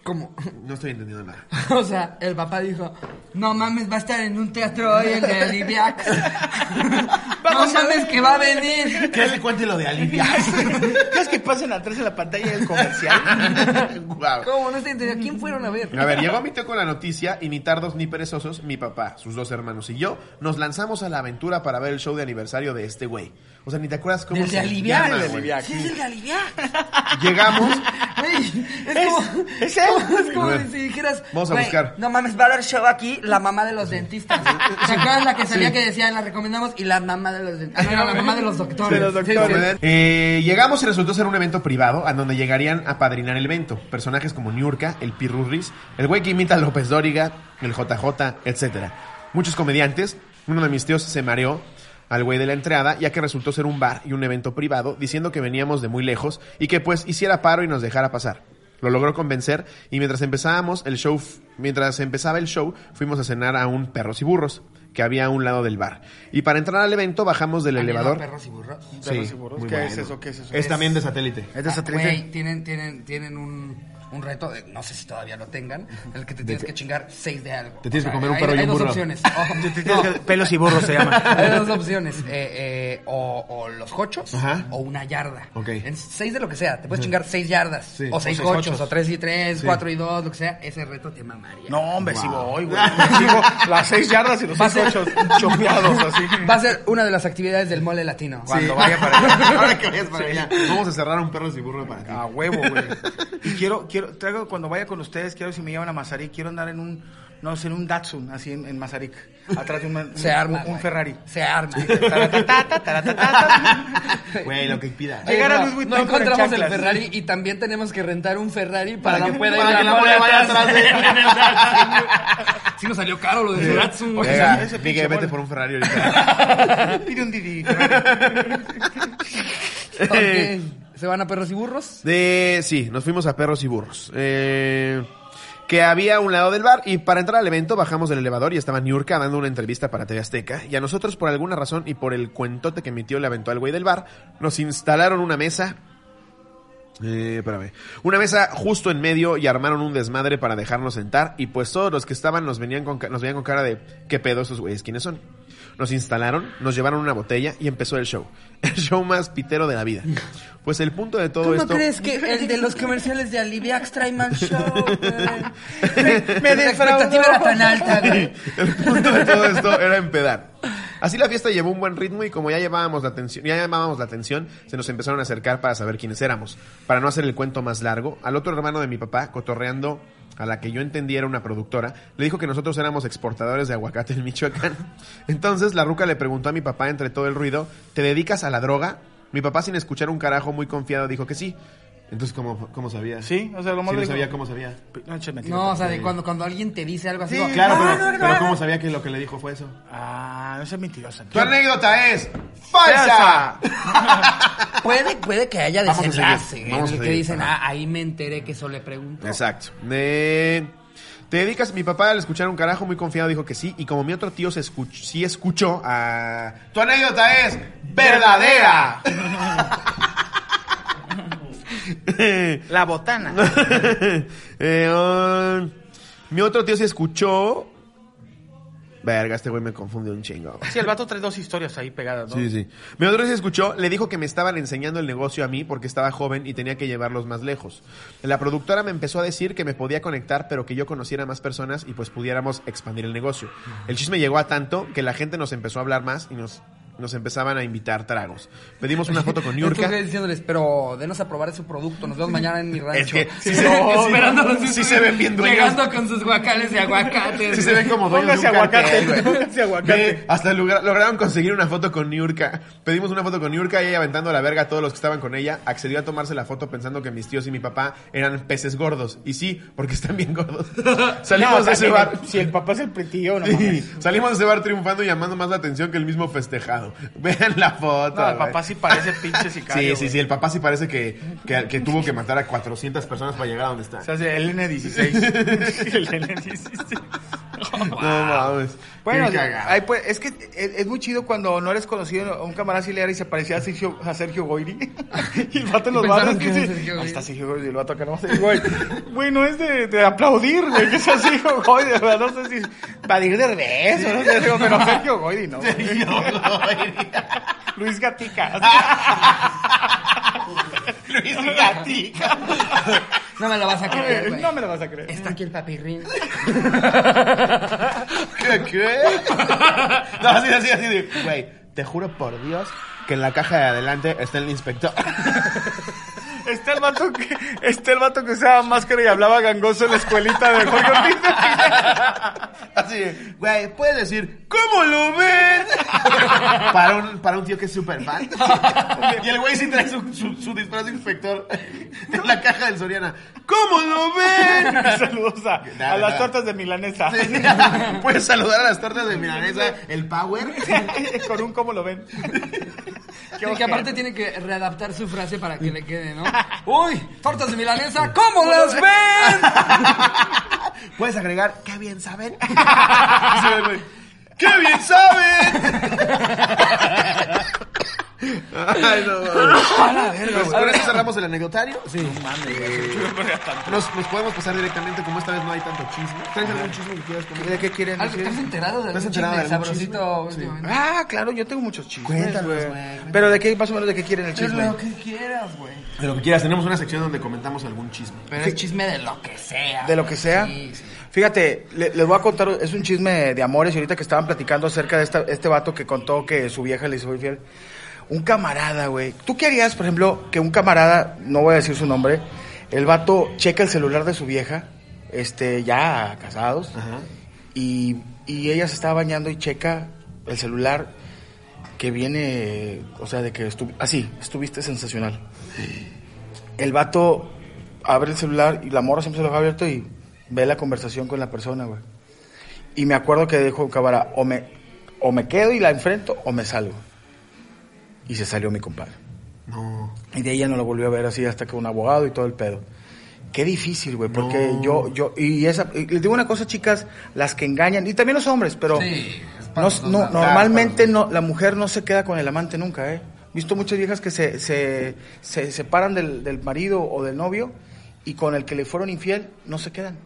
¿Cómo? No estoy entendiendo nada. [LAUGHS] O sea, el papá dijo, no mames, va a estar en un teatro hoy el de Aliviax. [LAUGHS] no a mames que va a venir. ¿Qué le cuente lo de Aliviax? [LAUGHS] ¿Crees que pasen atrás en la pantalla del comercial? Guau. ¿Cómo? No estoy entendiendo. ¿Quién fueron a ver? A ver, llegó mi tío con la noticia y ni tardos ni perezosos, mi papá, sus dos hermanos y yo nos lanzamos a la aventura para ver el show de aniversario de este güey. O sea, ni te acuerdas cómo Del se llama, de güey. Sí, es el de Aliviax. [LAUGHS] Llegamos, Güey, es, como... [LAUGHS] ¿Es él? [LAUGHS] Es como Bueno, si dijeras... vamos a "Güey, buscar". No mames, va a dar show aquí la mamá de los dentistas. ¿Te acuerdas la que salía que decía, la recomendamos? Y la mamá de los dentistas. No, la mamá de los doctores. De los doctores. Eh, llegamos y resultó ser un evento privado a donde llegarían a padrinar el evento. Personajes como Niurka, el Pirurris, el güey que imita a López Dóriga, el JJ, etcétera. Muchos comediantes. Uno de mis tíos se mareó al güey de la entrada, ya que resultó ser un bar y un evento privado, diciendo que veníamos de muy lejos y que pues hiciera paro y nos dejara pasar. Lo logró convencer y mientras empezábamos el show, mientras empezaba el show, fuimos a cenar a un perros y burros que había a un lado del bar. Y para entrar al evento bajamos del ¿Han ido a elevador. perros y burros? Perros y burros. ¿Qué bueno. es eso? ¿Qué es eso? Es también de satélite. ¿Es de Ah, satélite? Güey, tienen, tienen, tienen un, un reto, de- no sé si todavía lo tengan, en el que te tienes que chingar seis de algo. Te tienes que comer un hay- perro y hay un dos burro. opciones. [LAUGHS] Pelos y burros se llama. [LAUGHS] Hay dos opciones, eh, eh, o, o los cochos Ajá. o una yarda. Ok. En seis de lo que sea, te puedes chingar seis yardas, Sí. o seis O seis cochos, cochos. o tres y tres, Sí. cuatro y dos, lo que sea, ese reto te mamaría. No, hombre, sí voy, güey. [LAUGHS] Sigo las seis yardas y los seis ocho chopeados así. Va a ser una de las actividades del mole latino. Cuando vaya para allá. Ahora que vayas para allá. Vamos a cerrar un perro y burro para ti. A huevo, güey. Y quiero, quiero, traigo, cuando vaya con ustedes, quiero si me llevan a Mazarik, quiero andar en un, no sé, en un Datsun, así en, en Mazarik. Atrás de un, un- Se arma. un, güey. Ferrari. Se arma. Güey, lo que pidas. Oye, Llegar a no, Luis Vuitton no con encontramos el. Ferrari y también tenemos que rentar un Ferrari para, Para que pueda ir que la vaya atrás. de-. [LAUGHS] Sí nos salió caro lo del Datsun. Miguel, vete por un Ferrari ahorita. [LAUGHS] Pide un Didi. ¿Se van a perros y burros? De, sí, nos fuimos a perros y burros. Eh, que había un lado del bar y para entrar al evento bajamos del elevador y estaba Niurka dando una entrevista para TV Azteca y a nosotros por alguna razón y por el cuentote que mi tío le aventó al güey del bar nos instalaron una mesa Eh, espérame. Una mesa justo en medio y armaron un desmadre para dejarnos sentar y pues todos los que estaban nos venían con, nos venían con cara de ¿qué pedo esos güeyes? ¿Quiénes son? Nos instalaron, nos llevaron una botella y empezó el show. [LAUGHS] El show más pitero de la vida. Pues el punto de todo ¿Cómo esto... crees que el de los comerciales de Aliviax trae show, [LAUGHS] güey? Me La expectativa era tan alta, güey. [LAUGHS] El punto de todo esto era empedar. Así la fiesta llevó un buen ritmo y como ya llevábamos la atención, ya llamábamos la atención, se nos empezaron a acercar para saber quiénes éramos. Para no hacer el cuento más largo, al otro hermano de mi papá, cotorreando a la que yo entendía era una productora, le dijo que nosotros éramos exportadores de aguacate en Michoacán. [LAUGHS] Entonces la ruca le preguntó a mi papá entre todo el ruido, ¿te dedicas a la droga? Mi papá sin escuchar un carajo muy confiado dijo que sí. Entonces, ¿cómo, cómo sabía? Sí, o sea, lo más no dijo- sabía cómo sabía. No, o sea, de cuando, cuando alguien te dice algo así. Sí, como, Claro, "No, pero, no, no, pero no". ¿cómo sabía que lo que le dijo fue eso? Ah, no seas mentirosa. Tu anécdota es falsa. [LAUGHS] Puede, puede que haya desenlace en a el que dicen, ah, ahí me enteré que eso le preguntó. Exacto. Eh, te dedicas, mi papá al escuchar un carajo muy confiado dijo que sí, y como mi otro tío se escuch- sí escuchó a... Tu anécdota es verdadera. [LAUGHS] [LAUGHS] La botana. [LAUGHS] Eh, um, mi otro tío se escuchó... Verga, este güey me confunde un chingo. Sí, el vato trae dos historias ahí pegadas, ¿no? Sí, sí. Mi otro se escuchó, le dijo que me estaban enseñando el negocio a mí porque estaba joven y tenía que llevarlos más lejos. La productora me empezó a decir que me podía conectar, pero que yo conociera más personas y pues pudiéramos expandir el negocio. El chisme llegó a tanto que la gente nos empezó a hablar más y nos, nos empezaban a invitar tragos. Pedimos una foto con [LAUGHS] Niurka. Entonces diciéndoles, pero denos a probar su producto, nos vemos mañana en mi rancho. Es que sí Sí, se- no, sí- esperándolos, sí se ven bien dueños. Llegando con sus guacales de aguacates. Sí se ven como dueños Póngase de un aguacate, cartel, güey. póngase aguacate. Ve, hasta logra- lograron conseguir una foto con Niurka. Pedimos una foto con Niurka y ella aventando la verga a todos los que estaban con ella. Accedió a tomarse la foto pensando que mis tíos y mi papá eran peces gordos. Y sí, porque están bien gordos. [LAUGHS] Salimos No, de ese bar. Si el papá es el pretillo, no mames. salimos de ese bar triunfando y llamando más la atención que el mismo festejado. [LAUGHS] Vean la foto. No, el papá sí parece [LAUGHS] pinche sicario. Sí, sí, sí, el papá sí parece que, que, que tuvo que matar a 400 personas para llegar a donde está. Se hace el N16. [LAUGHS] el N16. No mames. Bueno, ay, pues, es que es, es muy chido cuando no eres conocido, a un camarada sí le era y se parecía a Sergio, a Sergio Goyri. [LAUGHS] y el vato en los barrios que era sí. Sergio Ahí Goyri. está Sergio Goyri, el vato acá no sé, güey. Güey, no es de, de aplaudir, güey, que sea Sergio Goyri, de verdad, no sé si para ir de beso, no sé, digo, pero Sergio Goyri, no. [LAUGHS] Luis Gatica. [LAUGHS] [LAUGHS] Luis Gatica. [LAUGHS] No me lo vas a creer, güey. no me lo vas a creer. Está aquí el papirrín. [LAUGHS] ¿Qué? ¿Qué? No, así, así, así de, güey, te juro por Dios que en la caja de adelante está el inspector. Está el vato que, está el vato que usaba máscara y hablaba gangoso en la escuelita de Jorge Ortiz. Así güey, puedes decir, ¿cómo lo ven? Para un, para un tío que es súper fan. Y el güey sí trae su, su, su disfraz de inspector en la caja del Soriana. ¿Cómo lo ven? [LAUGHS] Saludos a, Nada, a las nada. tortas de milanesa. [LAUGHS] Puedes saludar a las tortas de milanesa, el Power. Con un cómo lo ven. [LAUGHS] Sí, que aparte tiene que readaptar su frase para que le quede, ¿no? [LAUGHS] Uy, tortas de milanesa, [LAUGHS] ¿cómo las ven? [LAUGHS] Puedes agregar, qué bien saben. ¡Qué bien saben! Ay, no, mames. [LAUGHS] Con eso cerramos el anecdotario. Sí. Nos, nos podemos pasar directamente, como esta vez no hay tanto chisme. ¿Traes algún chisme que quieras comentar? ¿De qué quieren ¿Algo- ¿Te has enterado de ¿Te has algún enterado de chisme algún sabrosito chisme? últimamente? Ah, claro, yo tengo muchos chismes. Cuéntanos, güey. güey, Pero de qué, más o menos, de qué quieren el Es chisme. lo que quieras, güey. De lo que quieras, tenemos una sección donde comentamos algún chisme. Pero es chisme de lo que sea. De lo que sea. Sí, sí. Fíjate, le- les voy a contar, es un chisme de amores y ahorita que estaban platicando acerca de esta- este vato que contó que su vieja le hizo infiel. Un camarada, güey. ¿Tú qué harías, por ejemplo, que un camarada, no voy a decir su nombre, el vato checa el celular de su vieja, este, ya casados, Ajá. y, y ella se estaba bañando y checa el celular que viene, o sea, de que así, estuviste sensacional. El vato abre el celular y la morra siempre se lo deja abierto y ve la conversación con la persona, güey. Y me acuerdo que dijo Cabara, o me, o me quedo y la enfrento o me salgo. Y se salió mi compadre. No. Y de ella no lo volvió a ver así hasta que un abogado y todo el pedo. Qué difícil, güey, porque No. yo, yo, y esa, y les digo una cosa, chicas, las que engañan, y también los hombres, pero Sí, no, no- normalmente no, la mujer no se queda con el amante nunca, ¿eh? visto muchas viejas que se, se, se separan del, del marido o del novio y con el que le fueron infiel no se quedan.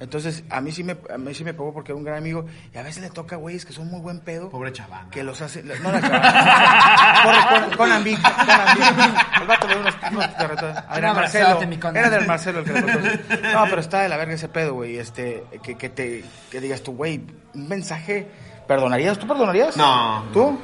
Entonces, a mí sí me a mí sí me pegó porque era un gran amigo y a veces le toca güeyes que son muy buen pedo. Pobre chaval. Que los hace. No la chaval. [LAUGHS] con, Ambic, con. El vato le dio unos, unos Marcelo. Era del Marcelo el que le. No, pero está de la verga ese pedo, güey. Este, que, que te que digas tú, güey, un mensaje. ¿Perdonarías? ¿Tú perdonarías? No. ¿Tú?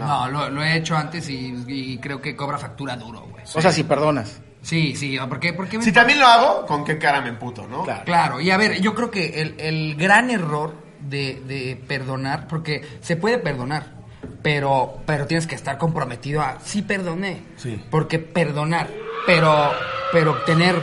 No, lo, lo he hecho antes y, y creo que cobra factura duro, güey. O sea, si perdonas. Sí, sí, ¿por qué? Porque me- Si también lo hago, ¿con qué cara me emputo, no? Claro. Claro, y a ver, yo creo que el, el gran error de, de perdonar, porque se puede perdonar, pero, pero tienes que estar comprometido a, sí perdoné, Sí. porque perdonar, pero, pero tener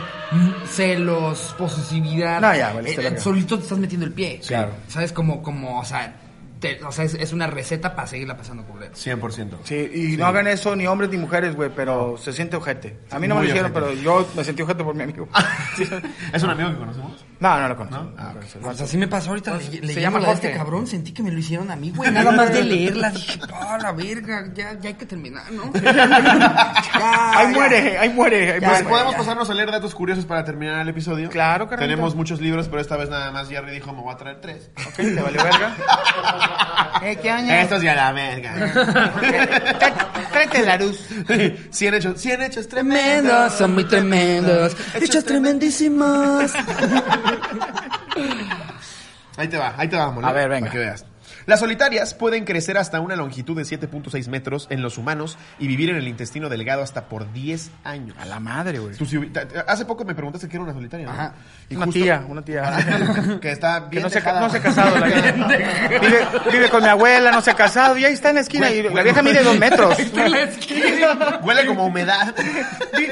celos, posesividad, No, ya, eh, solito te estás metiendo el pie. Claro. ¿Sabes? Como, como, o sea, te- o sea es, es una receta para seguirla pasando por dentro. 100%. Sí, y no hagan eso ni hombres ni mujeres, güey, pero se siente ojete. A mí no me lo hicieron, pero yo me sentí ojete por mi amigo. [LAUGHS] ¿Es un amigo que conocemos? No, no lo conozco. ¿No? Ah, ok. O sea, así me pasó ahorita Pues, le- se llama la de este cabrón, sentí que me lo hicieron a mí, güey. Nada más de leerla dije, pa, la verga, ya, ya hay que terminar, ¿no? Ya, [LAUGHS] Ahí ya. muere, ahí muere. ahí Ya, Pues muere. podemos pasarnos a leer datos curiosos para terminar el episodio. Claro, carnalito. Tenemos muchos libros, pero esta vez nada más Jerry dijo, me voy a traer tres. Ok, ¿Te valió verga? [LAUGHS] eh, ¿qué año? Estos ya la verga. Tráete la luz. 100 hechos, 100 hechos Tremendos, son muy tremendos. Hechos tremendísimos. Ahí te va, ahí te va, Mole, A ver, venga. Para que veas. Las solitarias pueden crecer hasta una longitud de 7.6 metros en los humanos y vivir en el intestino delgado hasta por 10 años. A la madre, güey. Hace poco me preguntaste qué era una solitaria, ¿no? Ajá. Y Una justo- tía, una tía. [LAUGHS] que está Que bien no se, no se ha casado la. [LAUGHS] Vive, vive con mi abuela, no se ha casado. Y ahí está en la esquina. Y la vieja mide dos [LAUGHS] metros. Huele como humedad.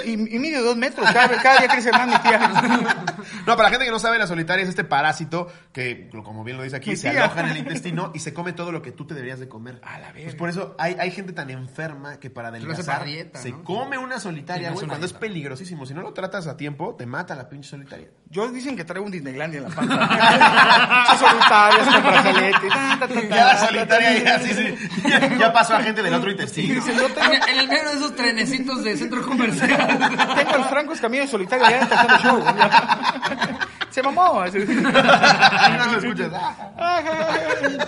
Y, y mide dos metros. Cada, cada día crece más mi tía. No, para la gente que no sabe, la solitaria es este parásito que, como bien lo dice aquí, se aloja en el intestino y se come todo lo que tú te deberías de comer. A la verga. Pues por eso hay, hay gente tan enferma que para adelgazar dieta, se ¿no? come una solitaria, güey, cuando es peligrosísimo. Si no lo tratas a tiempo, te mata la pinche solitaria. Yo dicen que traigo un Disneylandia en la panza. [LAUGHS] Son solitarios con brazalete. Ta, ta, ta, ta, Ya la ta, solitaria ta, ya, sí, sí. Ya, pasó a gente del otro intestino. En, tengo, en el medio de esos trenecitos de centro comercial. [LAUGHS] tengo el Franco Escamillo en solitario ya empezando show. [LAUGHS] Se mamó. no lo escuchas.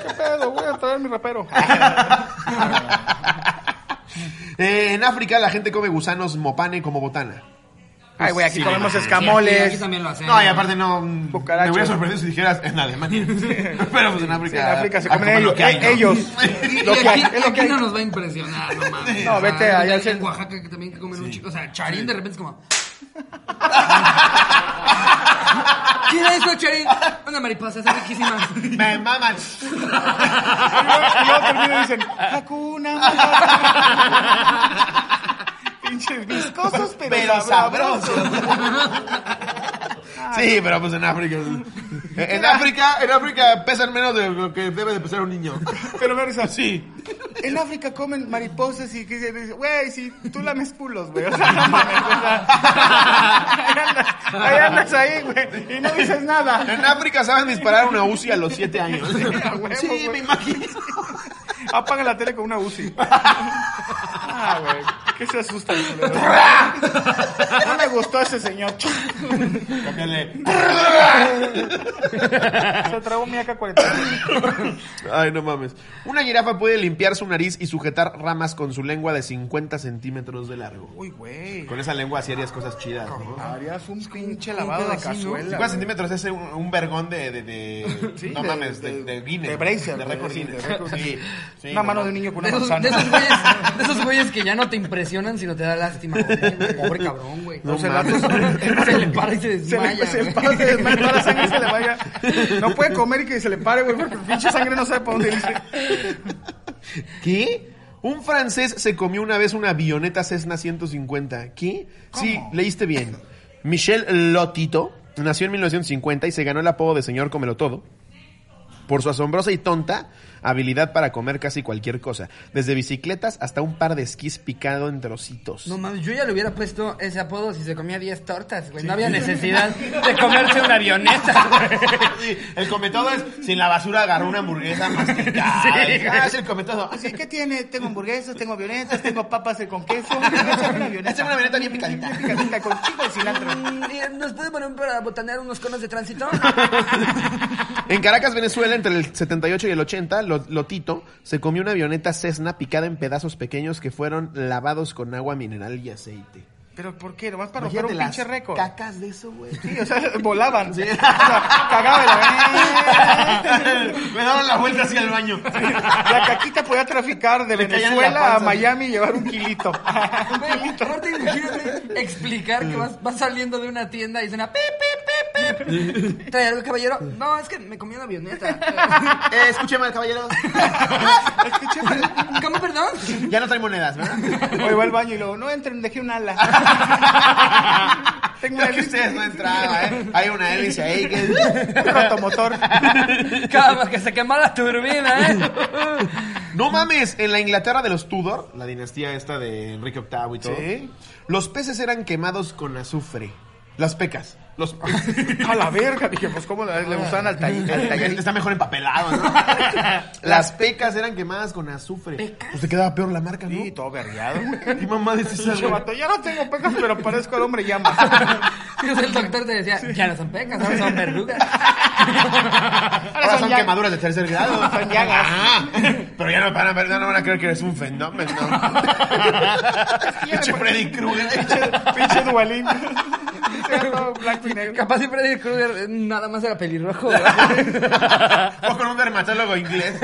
¿Qué pedo? Voy a traer mi rapero. Eh, en África la gente come gusanos mopane como botana. Ay, güey, aquí Sí, comemos escamoles. Aquí también lo hacemos. No, y aparte no. mm, Cucarachas. Me hubiera sorprendido si dijeras en Alemania. [LAUGHS] [LAUGHS] Pero pues en África. Sí, en África se comen ellos. lo que hay, ¿no? ellos. [LAUGHS] Y Lo que hay, aquí, es lo que aquí hay. no nos va a impresionar, no mames. No, O sea, vete allá en Oaxaca que también que comen un chico. O sea, Charín de repente es como. ¿Quién es eso, Charín? Una mariposa, es riquísima. Me maman. Y luego termina y dicen, Hakuna Matata". Pinches viscosos, pero, Pero sabrosos. Sí, pero pues en África. En África, en África pesan menos de lo que debe de pesar un niño. Pero me risa. Sí. En África comen mariposas y que dicen, güey, si tú lames culos, güey. O sea, [LAUGHS] no mames, o sea, ahí andas, ahí andas ahí, güey, y no dices nada. En África saben disparar una UCI a los 7 años. Huevo, Sí, güey. me imagino. Apaga la tele con una UCI. Ah, güey. ¿Qué se asustan? culero? No me gustó ese señor. Cámbiale. Se tragó mi AK-47. Ay, no mames. Una jirafa puede limpiar su nariz y sujetar ramas con su lengua de 50 centímetros de largo. Uy, güey. Con esa lengua así harías cosas chidas, ¿no? Harías un pinche lavado de cazuela. 50 güey. centímetros es un, un vergón de, de, de- Sí, no de- mames, de, de- de Guinness. de Bracer, De de- récord de- Guinness. de récord. Sí, sí, Una no mano de un mames. niño con De una esos, manzana. de esos güeyes, de esos güeyes que ya no te impresionan, sino te da lástima. güey. Pobre cabrón, güey. No No, se mames. Se le para y se Se desmaya. le, se le güey. para, se desmaya, toda la sangre se le vaya. No puede comer y que se le pare, güey, porque pinche sangre no sabe para dónde irse. ¿Qué? Un francés se comió una vez una avioneta Cessna 150. ¿Qué? Sí, leíste bien. Michel Lotito nació en 1950 y se ganó el apodo de señor Comelotodo por su asombrosa y tonta habilidad para comer casi cualquier cosa, desde bicicletas hasta un par de esquís picado en trocitos. No mames, yo ya le hubiera puesto ese apodo si se comía 10 tortas, güey. No había necesidad de comerse una avioneta, güey. Sí, el cometodo es sin la basura agarró una hamburguesa masticada. Sí. Ah, es el cometodo. Así, ¿qué tiene? Tengo hamburguesas, tengo avionetas, tengo papas con queso. [LAUGHS] Échame una avioneta. Échame una avioneta bien picadita. Picadita, con chico de cilantro. Y ¿Nos puede poner para botanear unos conos de tránsito? [LAUGHS] En Caracas, Venezuela, entre el 78 y el 80, Lo- Lotito se comió una avioneta Cessna picada en pedazos pequeños que fueron lavados con agua mineral y aceite. ¿Pero por qué? ¿Nomás para romper un pinche récord? cacas de eso, güey. Sí, o sea, [LAUGHS] volaban. O sea, cagaba de la... [LAUGHS] Me daban la vuelta hacia el baño. La caquita podía traficar de Venezuela a. Miami y llevar un kilito. Un kilito. aparte, imagínate explicar que vas, vas saliendo de una tienda y suena pip, pip, pip, pip. [LAUGHS] ¿Trae algo, caballero? No, es que me comí una avioneta. [LAUGHS] Eh, escúcheme al caballero. [LAUGHS] ¿Cómo, perdón? Ya no trae monedas, ¿verdad? Oye, va al baño y luego, no entren, dejé un ala. Tengo una que ustedes no entraban, ¿eh? Hay una hélice ahí que... un rotomotor. Vez que se quema la turbina, ¿eh? No mames, en la Inglaterra de los Tudor, la dinastía esta de Enrique VIII y todo, Sí. los peces eran quemados con azufre. Las pecas. Los. [LAUGHS] A la verga. Dije, pues, ¿cómo le usan al taller? al taller? Está mejor empapelado, ¿no? [LAUGHS] Las pecas eran quemadas con azufre. Pues te quedaba peor la marca, ¿no? Sí, todo vergueado. ¿Qué mamá de esa, Pinche güey? vato, ya no tengo pecas, pero parezco el hombre llama. [LAUGHS] Entonces el doctor te decía, ya no son pecas, ahora son verrugas. Ahora son ya- quemaduras de tercer grado. Son llagas. Ah, pero ya no van a ver, ya no van a creer que eres un fenómeno. Pinche Freddy Krueger. Pinche dualín. [LAUGHS] [LAUGHS] Blanco y negro. Capaz si Freddy Krueger eh, nada más era pelirrojo. [LAUGHS] O con un dermatólogo inglés.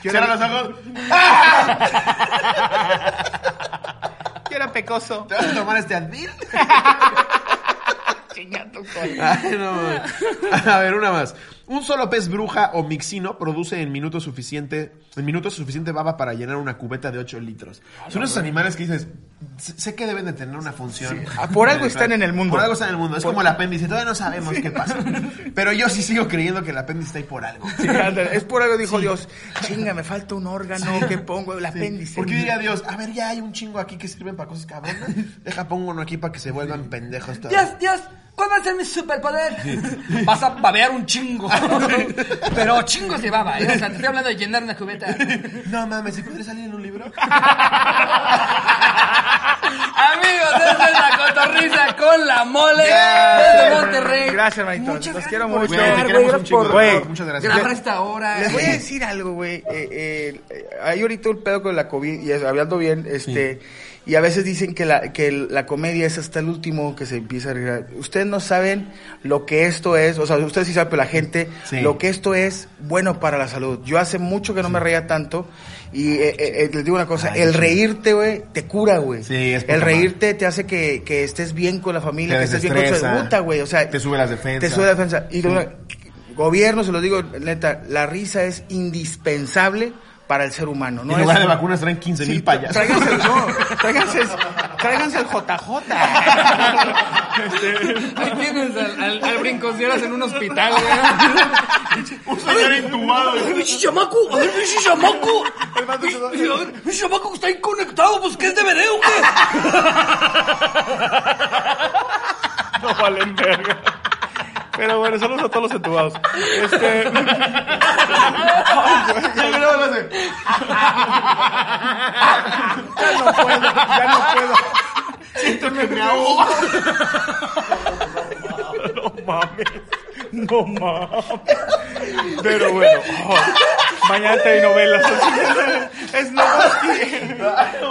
Cierra los ojos. yo era pecoso. ¿Te vas a tomar este Advil? Chinga tu cola. Ay, no. A ver, una más. Un solo pez bruja o mixino produce en minutos suficiente, en minutos suficiente baba para llenar una cubeta de 8 litros. Son esos animales que dices, sé que deben de tener una función. Ah, por algo [LAUGHS] están en el mundo. Por algo están en el mundo. Es como el apéndice, todavía no sabemos qué pasa. Pero yo sí sigo creyendo que el apéndice está ahí por algo. Sí, es por algo dijo Dios. Chinga, me falta un órgano que pongo el apéndice. Porque diría Dios, a ver, ya hay un chingo aquí que sirven para cosas cabronas. Deja pongo uno aquí para que se vuelvan pendejos todos. Dios, Dios, ¿cuál va a ser mi superpoder? [LAUGHS] Vas a babear un chingo. [LAUGHS] Pero chingos de baba, ¿eh? O sea, te estoy hablando de llenar una cubeta. No mames, ¿sí podría salir en un libro? [LAUGHS] Amigos, esta es la cotorriza con la mole Yeah. desde Monterrey. Gracias, hermanitos. Muchas Los gracias quiero por mucho. estar, te queremos un chingo, Güey, Muchas gracias. Grabar esta hora. Les voy a decir algo, güey. Eh, eh, hay ahorita un pedo con la COVID, y hablando bien, este, y a veces dicen que la, que la comedia es hasta el último que se empieza a reír. Ustedes no saben lo que esto es, o sea, ustedes sí saben, pero la gente, Sí. lo que esto es bueno para la salud. Yo hace mucho que no me reía tanto, y eh, eh, eh, les digo una cosa, Ay, el sí. reírte, güey, te cura, güey. Sí, es El reírte te hace que, que estés bien con la familia, Te que estés bien con tu desestresa. puta, güey. O sea, Te sube las defensas. Te sube la defensa. Y una- gobierno, se lo digo, neta, la risa es indispensable para el ser humano. ¿no? en lugar es- de vacunas traen 15 mil Sí, payasos. Tráiganse el, no, tráiganse, [LAUGHS] tráiganse el JJ. Ahí tienes al, al, al brincocieras en un hospital, güey. Un señor intubado. ¡Pinche chamaco! ¡A ver, pinche chamaco! ¡Pinche chamaco está ahí conectado! ¿Pues qué es DVD o qué? No valen verga. Pero bueno, saludos a todos los entubados. Este. [LAUGHS] Ya no puedo, ya no puedo. Siento que me ahogo. No mames. No mames. Pero bueno, oh, mañana hay novelas. Es no.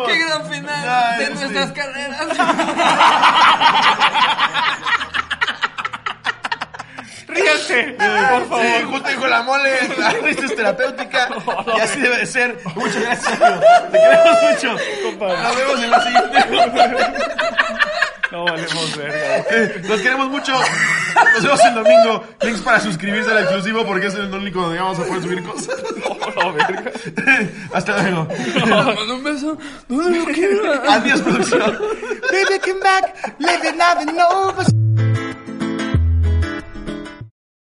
¡Qué gran final de sí. nuestras carreras! [LAUGHS] Ríanse, por favor. Sí, justo dijo la mole, la risa es terapéutica y así debe de ser. Muchas gracias, amigo. Te queremos mucho. Nos vemos en la siguiente. No valemos verga. Eh, Los queremos mucho. Nos vemos el domingo. Links para suscribirse al exclusivo porque es el único donde vamos a poder subir cosas. No, verga. Hasta luego. Manda un beso. No lo quiero. Adiós, producción. Baby, come back, living, loving, over.